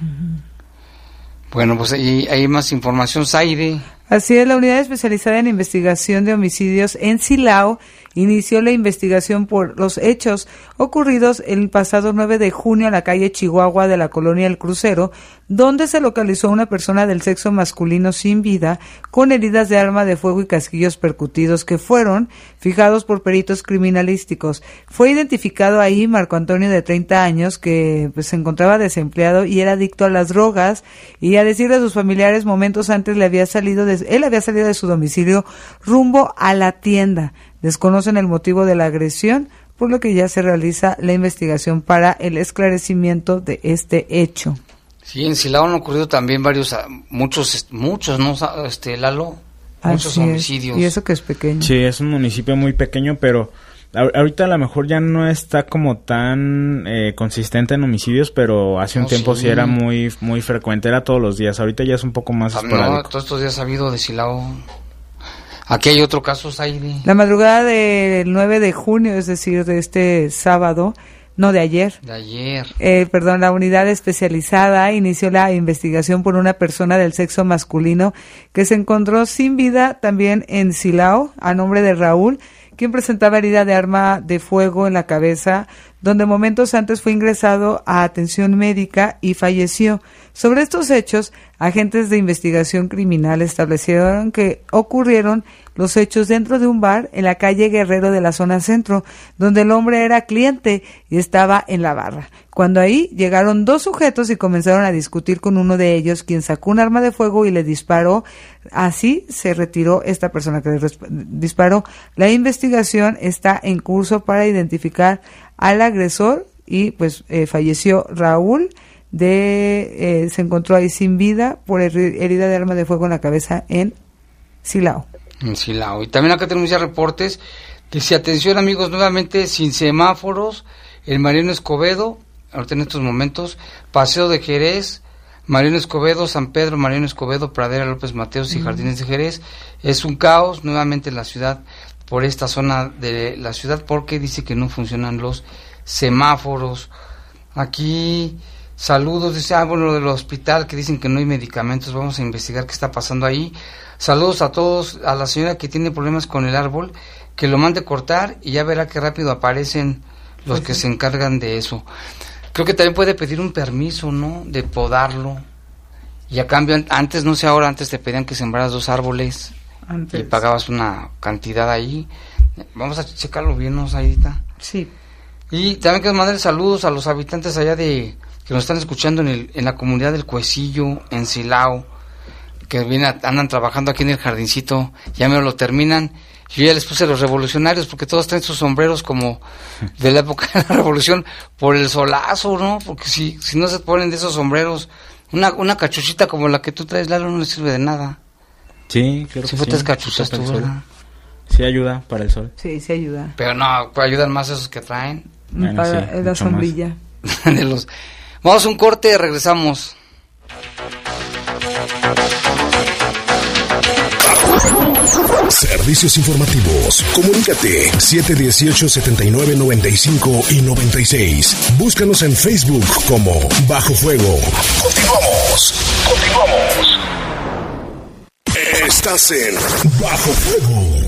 Bueno, pues ahí hay más información, Zaire. Así es, la unidad especializada en investigación de homicidios en Silao inició la investigación por los hechos ocurridos el pasado 9 de junio en la calle Chihuahua de la colonia El Crucero, donde se localizó una persona del sexo masculino sin vida con heridas de arma de fuego y casquillos percutidos que fueron fijados por peritos criminalísticos. Fue identificado ahí Marco Antonio de 30 años que pues, se encontraba desempleado y era adicto a las drogas y a decirle a sus familiares momentos antes le había salido de, él había salido de su domicilio rumbo a la tienda. Desconocen el motivo de la agresión, por lo que ya se realiza la investigación para el esclarecimiento de este hecho. Sí, en Silao han ocurrido también varios, ah, muchos, muchos, ¿no? Este, Lalo, muchos homicidios. Y eso que es pequeño. Sí, es un municipio muy pequeño, pero ahorita a lo mejor ya no está como tan eh, consistente en homicidios, pero hace un tiempo sí. era muy muy frecuente, era todos los días. Ahorita ya es un poco más ah, No, todos estos días ha habido de Silao Aquí hay otro caso, Saidi. La madrugada del 9 de junio, es decir, de este sábado, no de ayer. De ayer. Eh, perdón, la unidad especializada inició la investigación por una persona del sexo masculino que se encontró sin vida también en Silao, a nombre de Raúl, quien presentaba herida de arma de fuego en la cabeza, donde momentos antes fue ingresado a atención médica y falleció. Sobre estos hechos, agentes de investigación criminal establecieron que ocurrieron los hechos dentro de un bar en la calle Guerrero de la zona centro, donde el hombre era cliente y estaba en la barra. Cuando ahí llegaron dos sujetos y comenzaron a discutir con uno de ellos, quien sacó un arma de fuego y le disparó. Así se retiró esta persona que le disparó. La investigación está en curso para identificar al agresor y pues eh, falleció Raúl de eh, se encontró ahí sin vida por herida de arma de fuego en la cabeza en Silao. En Silao. Y también acá tenemos ya reportes. Dice, atención amigos, nuevamente sin semáforos, el Mariano Escobedo, ahorita en estos momentos, Paseo de Jerez, Mariano Escobedo, San Pedro, Mariano Escobedo, Pradera López Mateos y Jardines de Jerez. Es un caos nuevamente en la ciudad, por esta zona de la ciudad, porque dice que no funcionan los semáforos. Aquí Saludos, dice, ah, bueno, del hospital que dicen que no hay medicamentos, vamos a investigar qué está pasando ahí. Saludos a todos, a la señora que tiene problemas con el árbol, que lo mande cortar y ya verá qué rápido aparecen los que se encargan de eso. Creo que también puede pedir un permiso, ¿no? De podarlo. Y a cambio, antes, no sé ahora, antes te pedían que sembraras dos árboles y pagabas una cantidad ahí. Vamos a checarlo bien, ¿no, Saidita? Sí. Y también quiero mandar saludos a los habitantes allá de que nos están escuchando en, el, en la comunidad del Cuecillo, en Silao, que viene, andan trabajando aquí en el jardincito, ya me lo terminan. Yo ya les puse los revolucionarios porque todos traen sus sombreros como de la época de la revolución por el solazo, ¿no? Porque si, si no se ponen de esos sombreros, una, una cachuchita como la que tú traes, Lalo, no le sirve de nada. Sí, claro si que sí. cachuchas tú, Sí ayuda para el sol. Sí, sí ayuda. Pero no, ayudan más esos que traen. Bueno, para sí, la sombrilla. de los Vamos a un corte, regresamos. Servicios informativos. Comunícate 718-7995 y 96. Búscanos en Facebook como Bajo Fuego. Continuamos. Continuamos. Estás en Bajo Fuego.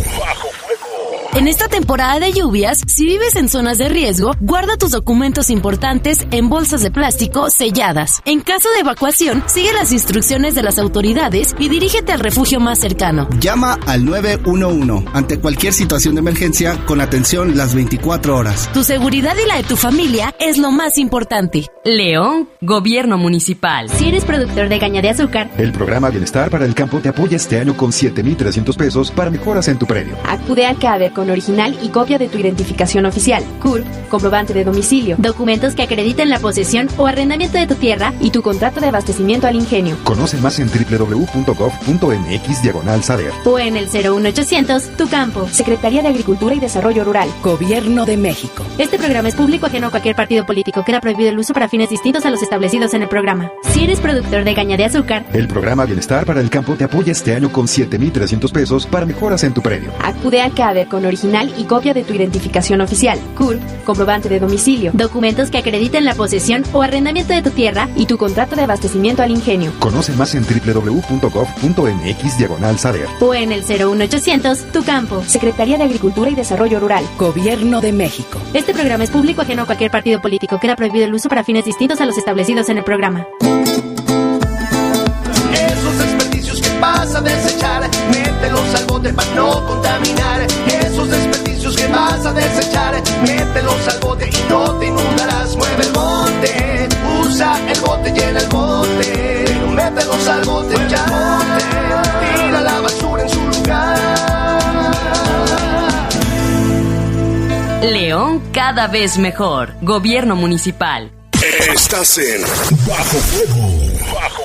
En esta temporada de lluvias, si vives en zonas de riesgo, guarda tus documentos importantes en bolsas de plástico selladas. En caso de evacuación, sigue las instrucciones de las autoridades y dirígete al refugio más cercano. Llama al 911 ante cualquier situación de emergencia con atención las 24 horas. Tu seguridad y la de tu familia es lo más importante. León, Gobierno Municipal. Si eres productor de caña de azúcar, el programa Bienestar para el Campo te apoya este año con 7,300 pesos para mejoras en tu predio. Acude al CADER con con original y copia de tu identificación oficial, CURP, comprobante de domicilio, documentos que acrediten la posesión o arrendamiento de tu tierra y tu contrato de abastecimiento al ingenio. Conoce más en www.gov.mx diagonal saber. O en el 01800 Tu Campo. Secretaría de Agricultura y Desarrollo Rural. Gobierno de México. Este programa es público ajeno a cualquier partido político. Queda prohibido el uso para fines distintos a los establecidos en el programa. Si eres productor de caña de azúcar, el programa Bienestar para el Campo te apoya este año con 7,300 pesos para mejoras en tu predio. Acude al CADER con original y copia de tu identificación oficial, CURP, comprobante de domicilio, documentos que acrediten la posesión o arrendamiento de tu tierra y tu contrato de abastecimiento al ingenio. Conoce más en www.gov.mx diagonal saber. O en el 01800 Tu Campo. Secretaría de Agricultura y Desarrollo Rural. Gobierno de México. Este programa es público ajeno a cualquier partido político. Queda prohibido el uso para fines distintos a los establecidos en el programa. Esos desperdicios que vas a desechar, mételos al bote para no contaminar. Desperdicios que vas a desechar, mételos al bote y no te inundarás. Mueve el bote, usa el bote, llena el bote. Pero mételos al bote ya, tira la basura en su lugar. León cada vez mejor. Gobierno municipal. Estás en Bajo Fuego. Bajo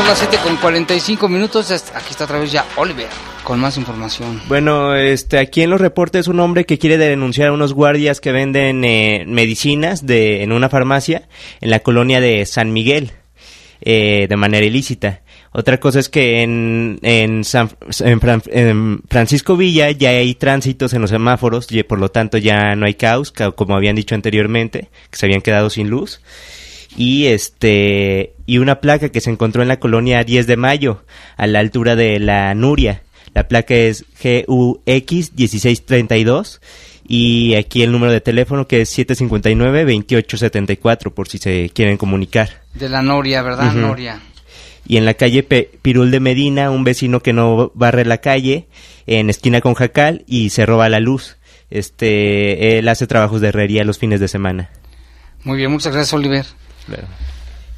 Son las 7 con 45 minutos. Aquí está otra vez ya Oliver con más información. Bueno, este, aquí en los reportes un hombre que quiere denunciar a unos guardias que venden eh, medicinas de, en una farmacia en la colonia de San Miguel eh, de manera ilícita. Otra cosa es que en, en, San, en, Fran, en, Francisco Villa ya hay tránsitos en los semáforos y por lo tanto ya no hay caos, como habían dicho anteriormente, que se habían quedado sin luz. Y este y una placa que se encontró en la colonia 10 de Mayo, a la altura de la Nuria. La placa es GUX 1632 y aquí el número de teléfono que es 759-2874 por si se quieren comunicar. De la Noria, ¿verdad? Ujú. Noria. Y en la calle Pe- Pirul de Medina, un vecino que no barre la calle, en esquina con Jacal, y se roba la luz. Este, él hace trabajos de herrería los fines de semana. Muy bien, muchas gracias, Oliver.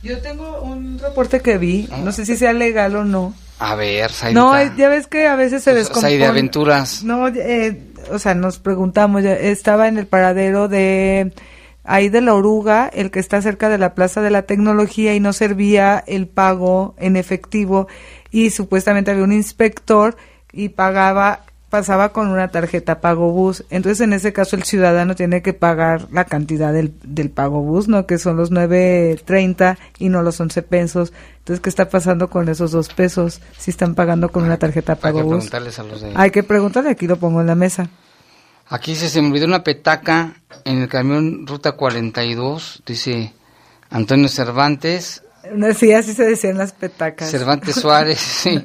Yo tengo un reporte que vi, no sé si sea legal o no. A ver, Saidita. No, eh, ya ves que a veces se descompone. Said de aventuras. No, eh, o sea, nos preguntamos, ya estaba en el paradero de ahí de la oruga, el que está cerca de la Plaza de la Tecnología y no servía el pago en efectivo y supuestamente había un inspector y pagaba pasaba con una tarjeta pago bus. Entonces, en ese caso, el ciudadano tiene que pagar la cantidad del, del pago bus, ¿no? Que son los 9.30 y no los 11 pesos. Entonces, ¿qué está pasando con esos dos pesos? Si están pagando con una tarjeta Hay pago que bus. preguntarles a los de... Hay que preguntarle, aquí lo pongo en la mesa. Aquí se, se me olvidó una petaca en el camión Ruta 42, dice Antonio Cervantes, No, Sí, así se decían las petacas. Cervantes Suárez, sí.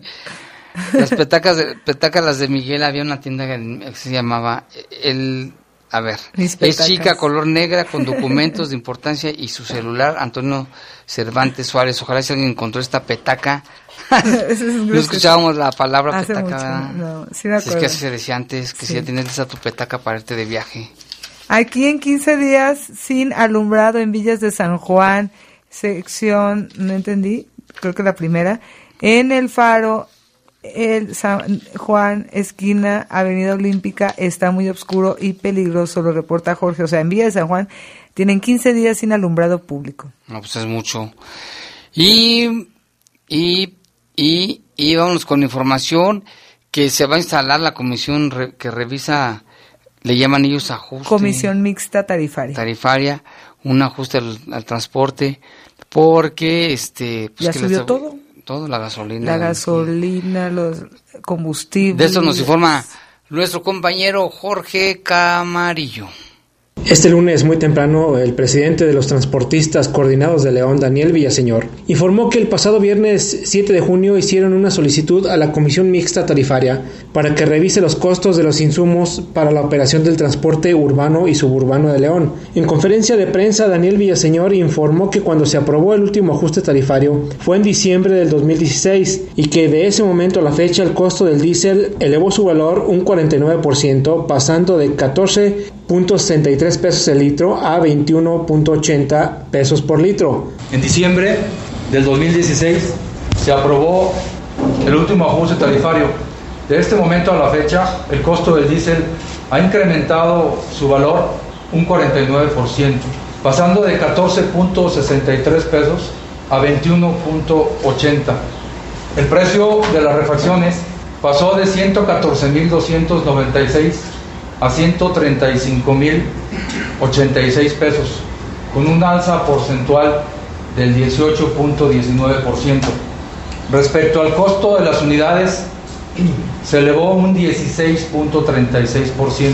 Las petacas, de, petacas las de Miguel, había una tienda que se llamaba el... A ver, es chica, color negra, con documentos de importancia y su celular, Antonio Cervantes Suárez. Ojalá si alguien encontró esta petaca. Es no escuchábamos la palabra Hace petaca, no, sí me Si es que así se decía antes, que Sí. si ya tienes a tu petaca para irte de viaje. Aquí en 15 días sin alumbrado en Villas de San Juan, sección, no entendí, creo que la primera, en el faro, el San Juan, esquina, Avenida Olímpica, está muy oscuro y peligroso, lo reporta Jorge. O sea, en Villas de San Juan tienen 15 días sin alumbrado público. No, pues es mucho. Y, y, y, y vámonos con información que se va a instalar la comisión re- que revisa, le llaman ellos ajuste Comisión mixta tarifaria. tarifaria, un ajuste al, al transporte, porque este... Ya que subió todo. Todo, la gasolina. La gasolina, los combustibles. De eso nos informa nuestro compañero Jorge Camarillo. Este lunes muy temprano, el presidente de los transportistas coordinados de León, Daniel Villaseñor, informó que el pasado viernes 7 de junio hicieron una solicitud a la Comisión Mixta Tarifaria para que revise los costos de los insumos para la operación del transporte urbano y suburbano de León. En conferencia de prensa, Daniel Villaseñor informó que cuando se aprobó el último ajuste tarifario fue en diciembre del 2016 y que de ese momento a la fecha el costo del diésel elevó su valor un 49%, pasando de 14.63 pesos el litro a 21.80 pesos por litro. En diciembre del 2016 se aprobó el último ajuste tarifario. De este momento a la fecha, el costo del diésel ha incrementado su valor un 49%, pasando de 14.63 pesos a 21.80. El precio de las refacciones pasó de 114.296 a 135.086 pesos, con un alza porcentual del 18.19%. Respecto al costo de las unidades, se elevó un 16.36%,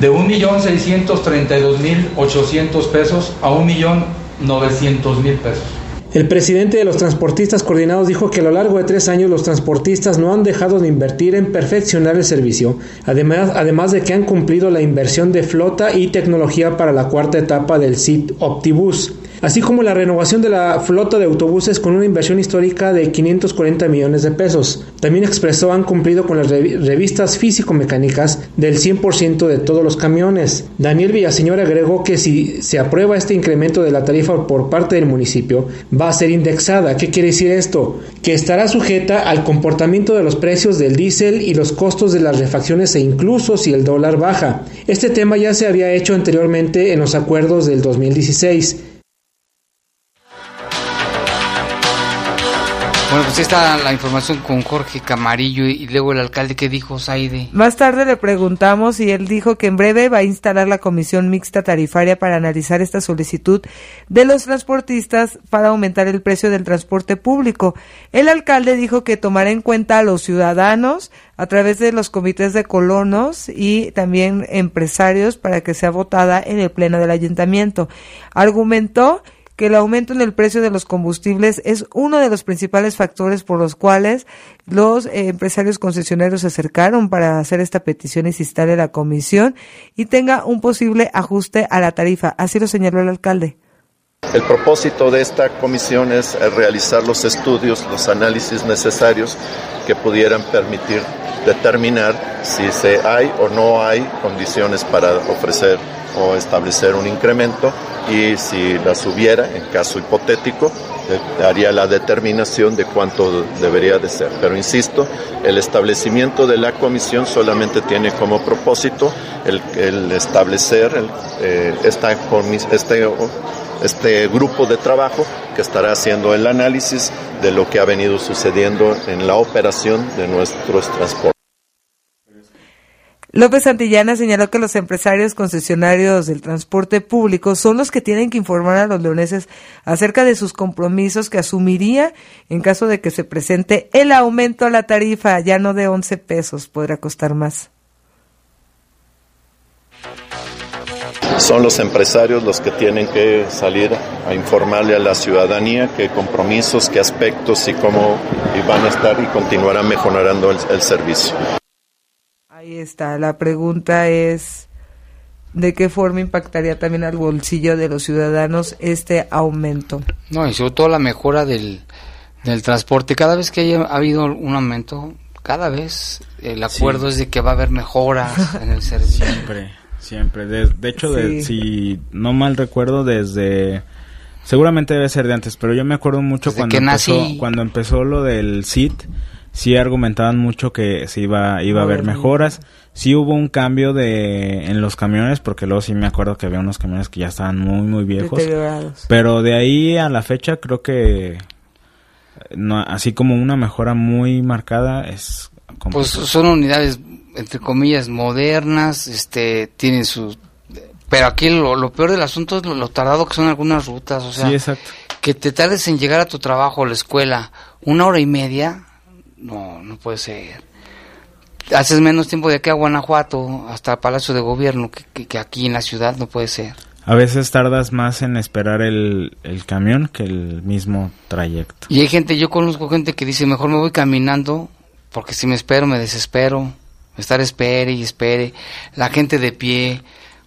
de 1.632.800 pesos a 1.900.000 pesos. El presidente de los transportistas coordinados dijo que a lo largo de tres años los transportistas no han dejado de invertir en perfeccionar el servicio, además, además de que han cumplido la inversión de flota y tecnología para la cuarta etapa del SIT Optibus así como la renovación de la flota de autobuses con una inversión histórica de 540 millones de pesos. También expresó han cumplido con las revistas físico-mecánicas del 100% de todos los camiones. Daniel Villaseñor agregó que si se aprueba este incremento de la tarifa por parte del municipio, va a ser indexada. ¿Qué quiere decir esto? Que estará sujeta al comportamiento de los precios del diésel y los costos de las refacciones e incluso si el dólar baja. Este tema ya se había hecho anteriormente en los acuerdos del 2016. Bueno, pues está la información con Jorge Camarillo y luego el alcalde que dijo Saide. Más tarde le preguntamos y él dijo que en breve va a instalar la comisión mixta tarifaria para analizar esta solicitud de los transportistas para aumentar el precio del transporte público. El alcalde dijo que tomará en cuenta a los ciudadanos a través de los comités de colonos y también empresarios para que sea votada en el pleno del ayuntamiento. Argumentó que el aumento en el precio de los combustibles es uno de los principales factores por los cuales los eh, empresarios concesionarios se acercaron para hacer esta petición y se instale la comisión y tenga un posible ajuste a la tarifa. Así lo señaló el alcalde. El propósito de esta comisión es eh, realizar los estudios, los análisis necesarios que pudieran permitir determinar si se hay o no hay condiciones para ofrecer o establecer un incremento y si las hubiera, en caso hipotético, eh, haría la determinación de cuánto debería de ser. Pero insisto, el establecimiento de la comisión solamente tiene como propósito el, establecer eh, esta, este, este grupo de trabajo que estará haciendo el análisis de lo que ha venido sucediendo en la operación de nuestros transportes. López Santillana señaló que los empresarios concesionarios del transporte público son los que tienen que informar a los leoneses acerca de sus compromisos que asumiría en caso de que se presente el aumento a la tarifa, ya no de 11 pesos, podrá costar más. Son los empresarios los que tienen que salir a informarle a la ciudadanía qué compromisos, qué aspectos y cómo van a estar y continuarán mejorando el servicio. Ahí está, la pregunta es de qué forma impactaría también al bolsillo de los ciudadanos este aumento. No, y sobre todo la mejora del, del transporte. Cada vez que haya habido un aumento, cada vez el acuerdo es de que va a haber mejoras en el servicio. Siempre, siempre. De, hecho, de, si no mal recuerdo, desde... Seguramente debe ser de antes, pero yo me acuerdo mucho cuando empezó, cuando empezó lo del CIT sí argumentaban mucho que se iba, iba a haber mejoras. Sí hubo un cambio de en los camiones, porque luego sí me acuerdo que había unos camiones que ya estaban muy, muy viejos. Pero de ahí a la fecha creo que no, así como una mejora muy marcada es... Pues son unidades, entre comillas, modernas, este, tienen su... Pero aquí lo, peor del asunto es lo, tardado que son algunas rutas, o sea, que te tardes en llegar a tu trabajo, a la escuela, una hora y media, no, no puede ser. haces menos tiempo de aquí a Guanajuato hasta el Palacio de Gobierno que, que, aquí en la ciudad, no puede ser. A veces tardas más en esperar el, el, camión que el mismo trayecto. Y hay gente, yo conozco gente que dice, mejor me voy caminando, porque si me espero me desespero. Estar espere y espere. La gente de pie.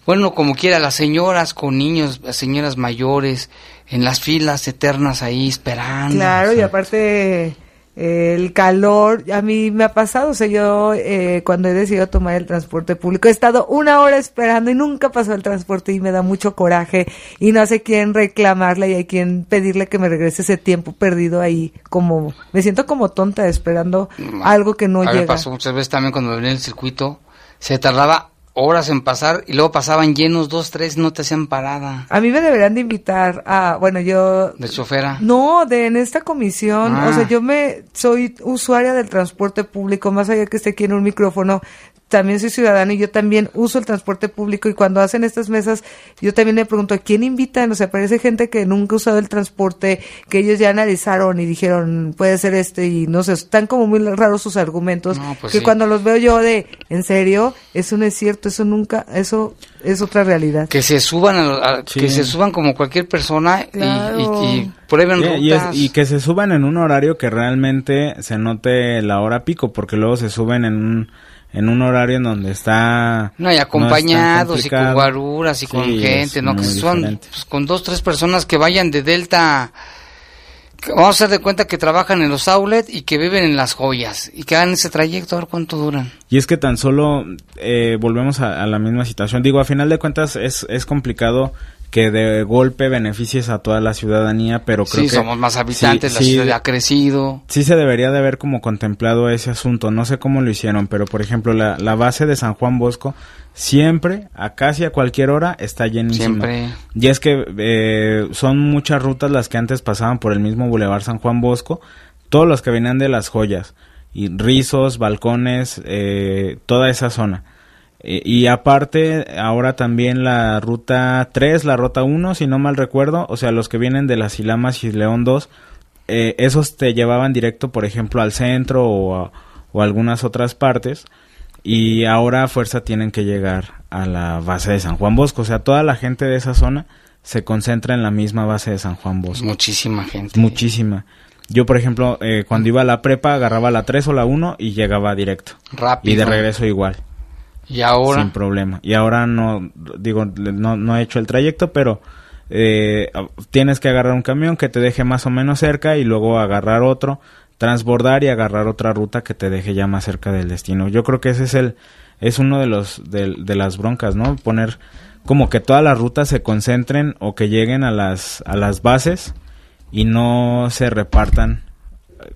Bueno, como quiera, las señoras con niños, las señoras mayores, en las filas eternas ahí esperando. Claro, y aparte el calor, a mí me ha pasado, o sea, yo eh, cuando he decidido tomar el transporte público he estado una hora esperando y nunca pasó el transporte y me da mucho coraje y no sé quién reclamarle y hay quien pedirle que me regrese ese tiempo perdido ahí, como me siento como tonta esperando algo que no a llega. Me pasó muchas veces también cuando venía el circuito, se tardaba horas en pasar y luego pasaban llenos, dos, tres, no te hacían parada. A mí me deberían de invitar a, bueno, yo... ¿De chofera? No, de en esta comisión, o sea, ah. yo me, soy usuaria del transporte público, más allá que esté aquí en un micrófono, también soy ciudadana y yo también uso el transporte público y cuando hacen estas mesas yo también me pregunto, ¿a quién invitan? O sea, parece gente que nunca ha usado el transporte, que ellos ya analizaron y dijeron, puede ser este y no sé, están como muy raros sus argumentos, pues que cuando los veo yo de, en serio, eso no es cierto, eso nunca, eso es otra realidad. Que se suban, a, que se suban como cualquier persona y, prueben rutas. y que se suban en un horario que realmente se note la hora pico, porque luego se suben en un en un horario en donde está no y acompañados y con guaruras y con gente no que son pues, con dos tres personas que vayan de Delta vamos a hacer de cuenta que trabajan en los outlets y que viven en las joyas y que hagan ese trayecto a ver cuánto duran. Y es que tan solo eh, volvemos a, a, la misma situación. Digo a final de cuentas es es complicado que de golpe beneficies a toda la ciudadanía, pero creo sí, que... somos más habitantes, la ciudad ha crecido. Sí se debería de haber como contemplado ese asunto, no sé cómo lo hicieron, pero por ejemplo la, la base de San Juan Bosco siempre, a casi a cualquier hora, está llenísima. Siempre. Y es que eh, son muchas rutas las que antes pasaban por el mismo Boulevard San Juan Bosco, todos los que venían de las joyas, y rizos, balcones, eh, toda esa zona y aparte, ahora también la ruta 3, la ruta 1, si no mal recuerdo, o sea, los que vienen de las Ilamas y León 2, eh, esos te llevaban directo, por ejemplo, al centro o a, o algunas otras partes. Y ahora a fuerza tienen que llegar a la base de San Juan Bosco. O sea, toda la gente de esa zona se concentra en la misma base de San Juan Bosco. Muchísima gente. Muchísima. Yo, por ejemplo, eh, cuando iba a la prepa, agarraba la 3 o la 1 y llegaba directo. Rápido. Y de regreso igual. Y ahora. Sin problema. Y ahora no, digo, no, no he hecho el trayecto, pero eh, tienes que agarrar un camión que te deje más o menos cerca y luego agarrar otro, transbordar y agarrar otra ruta que te deje ya más cerca del destino. Yo creo que ese es el, es uno de los, de, de las broncas, ¿no? Poner como que todas las rutas se concentren o que lleguen a las, a las bases y no se repartan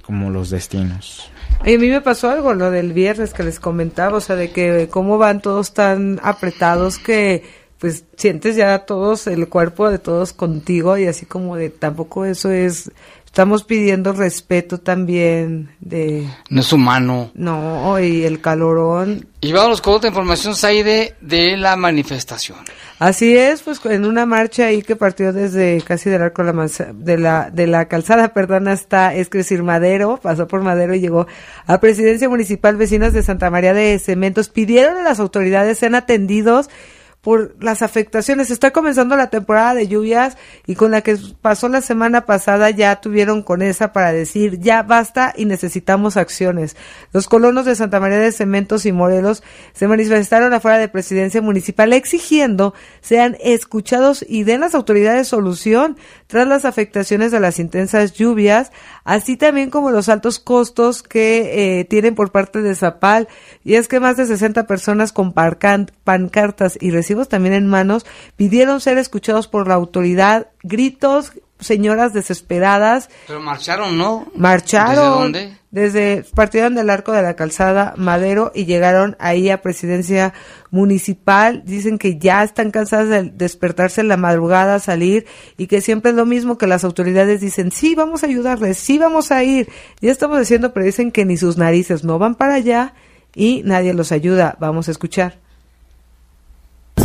como los destinos. Y a mí me pasó algo lo del viernes que les comentaba, o sea, de que cómo van todos tan apretados que pues sientes ya todos el cuerpo de todos contigo y así como de tampoco eso es estamos pidiendo respeto también de no es humano. No y el calorón. Y vamos con otra información Saide de la manifestación. Así es, pues en una marcha ahí que partió desde casi del arco de la, de la calzada, perdón, hasta, es decir, Madero, pasó por Madero y llegó a Presidencia Municipal, vecinos de Santa María de Cementos, pidieron a las autoridades sean atendidos por las afectaciones. Está comenzando la temporada de lluvias y con la que pasó la semana pasada ya tuvieron con esa para decir ya basta y necesitamos acciones. Los colonos de Santa María de Cementos y Morelos se manifestaron afuera de presidencia municipal exigiendo sean escuchados y den las autoridades solución tras las afectaciones de las intensas lluvias, así también como los altos costos que eh, tienen por parte de Zapal. Y es que más de 60 personas con pancartas y recibos también en manos pidieron ser escuchados por la autoridad. Gritos, señoras desesperadas. Pero marcharon, ¿no? Marcharon. ¿Desde dónde? Desde, partieron del arco de la calzada Madero y llegaron ahí a presidencia municipal. Dicen que ya están cansadas de despertarse en la madrugada, salir y que siempre es lo mismo que las autoridades dicen, sí, vamos a ayudarles, sí, vamos a ir. Ya estamos diciendo, pero dicen que ni sus narices no van para allá y nadie los ayuda. Vamos a escuchar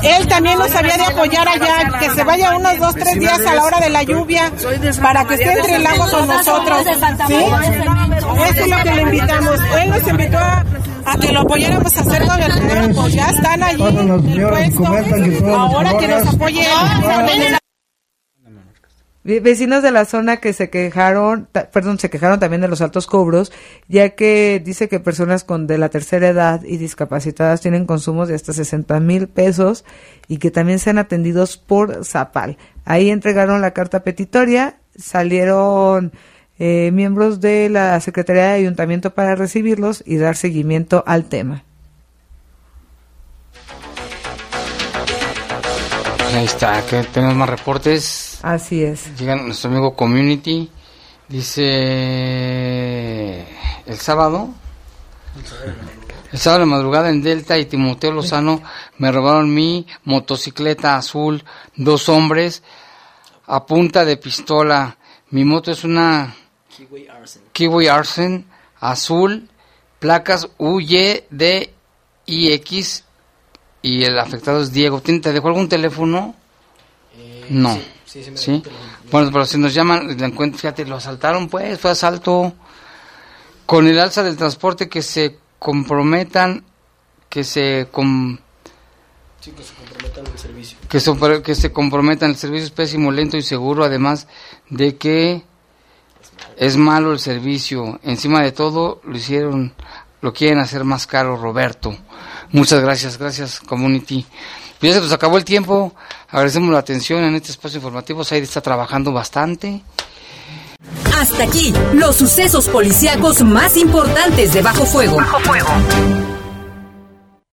él también nos había de apoyar allá, que se vaya unos dos, tres días a la hora de la lluvia para que esté entre el agua con nosotros. ¿Sí? Eso es lo que le invitamos. Él nos invitó a, a que lo apoyáramos a hacer gobernador, pues ya están allí Ahora que nos apoyen. Vecinos de la zona que se quejaron, perdón, se quejaron también de los altos cobros, ya que dice que personas con de la tercera edad y discapacitadas tienen consumos de hasta 60 mil pesos y que también sean atendidos por Zapal. Ahí entregaron la carta petitoria, salieron eh, miembros de la Secretaría de Ayuntamiento para recibirlos y dar seguimiento al tema. Ahí está, tenemos más reportes. Así es. Llega nuestro amigo Community. Dice el sábado. El sábado de madrugada en Delta y Timoteo Lozano me robaron mi motocicleta azul, dos hombres a punta de pistola. Mi moto es una Kiwi Arsen, azul, placas UY D X y el afectado es Diego. ¿Te dejó algún teléfono? Eh, no. Sí, sí, Bueno, pero si nos llaman, fíjate, lo asaltaron, pues, fue asalto. Con el alza del transporte, que se comprometan, que se... Com que se comprometan el servicio. Que se, que se comprometan, el servicio es pésimo, lento y seguro, además de que es malo el servicio. Encima de todo, lo hicieron, lo quieren hacer más caro, Roberto. Muchas gracias, gracias, community. Pues ya se nos acabó el tiempo. Agradecemos la atención en este espacio informativo. Said está trabajando bastante. Hasta aquí, los sucesos policíacos más importantes de Bajo Fuego. Bajo Fuego.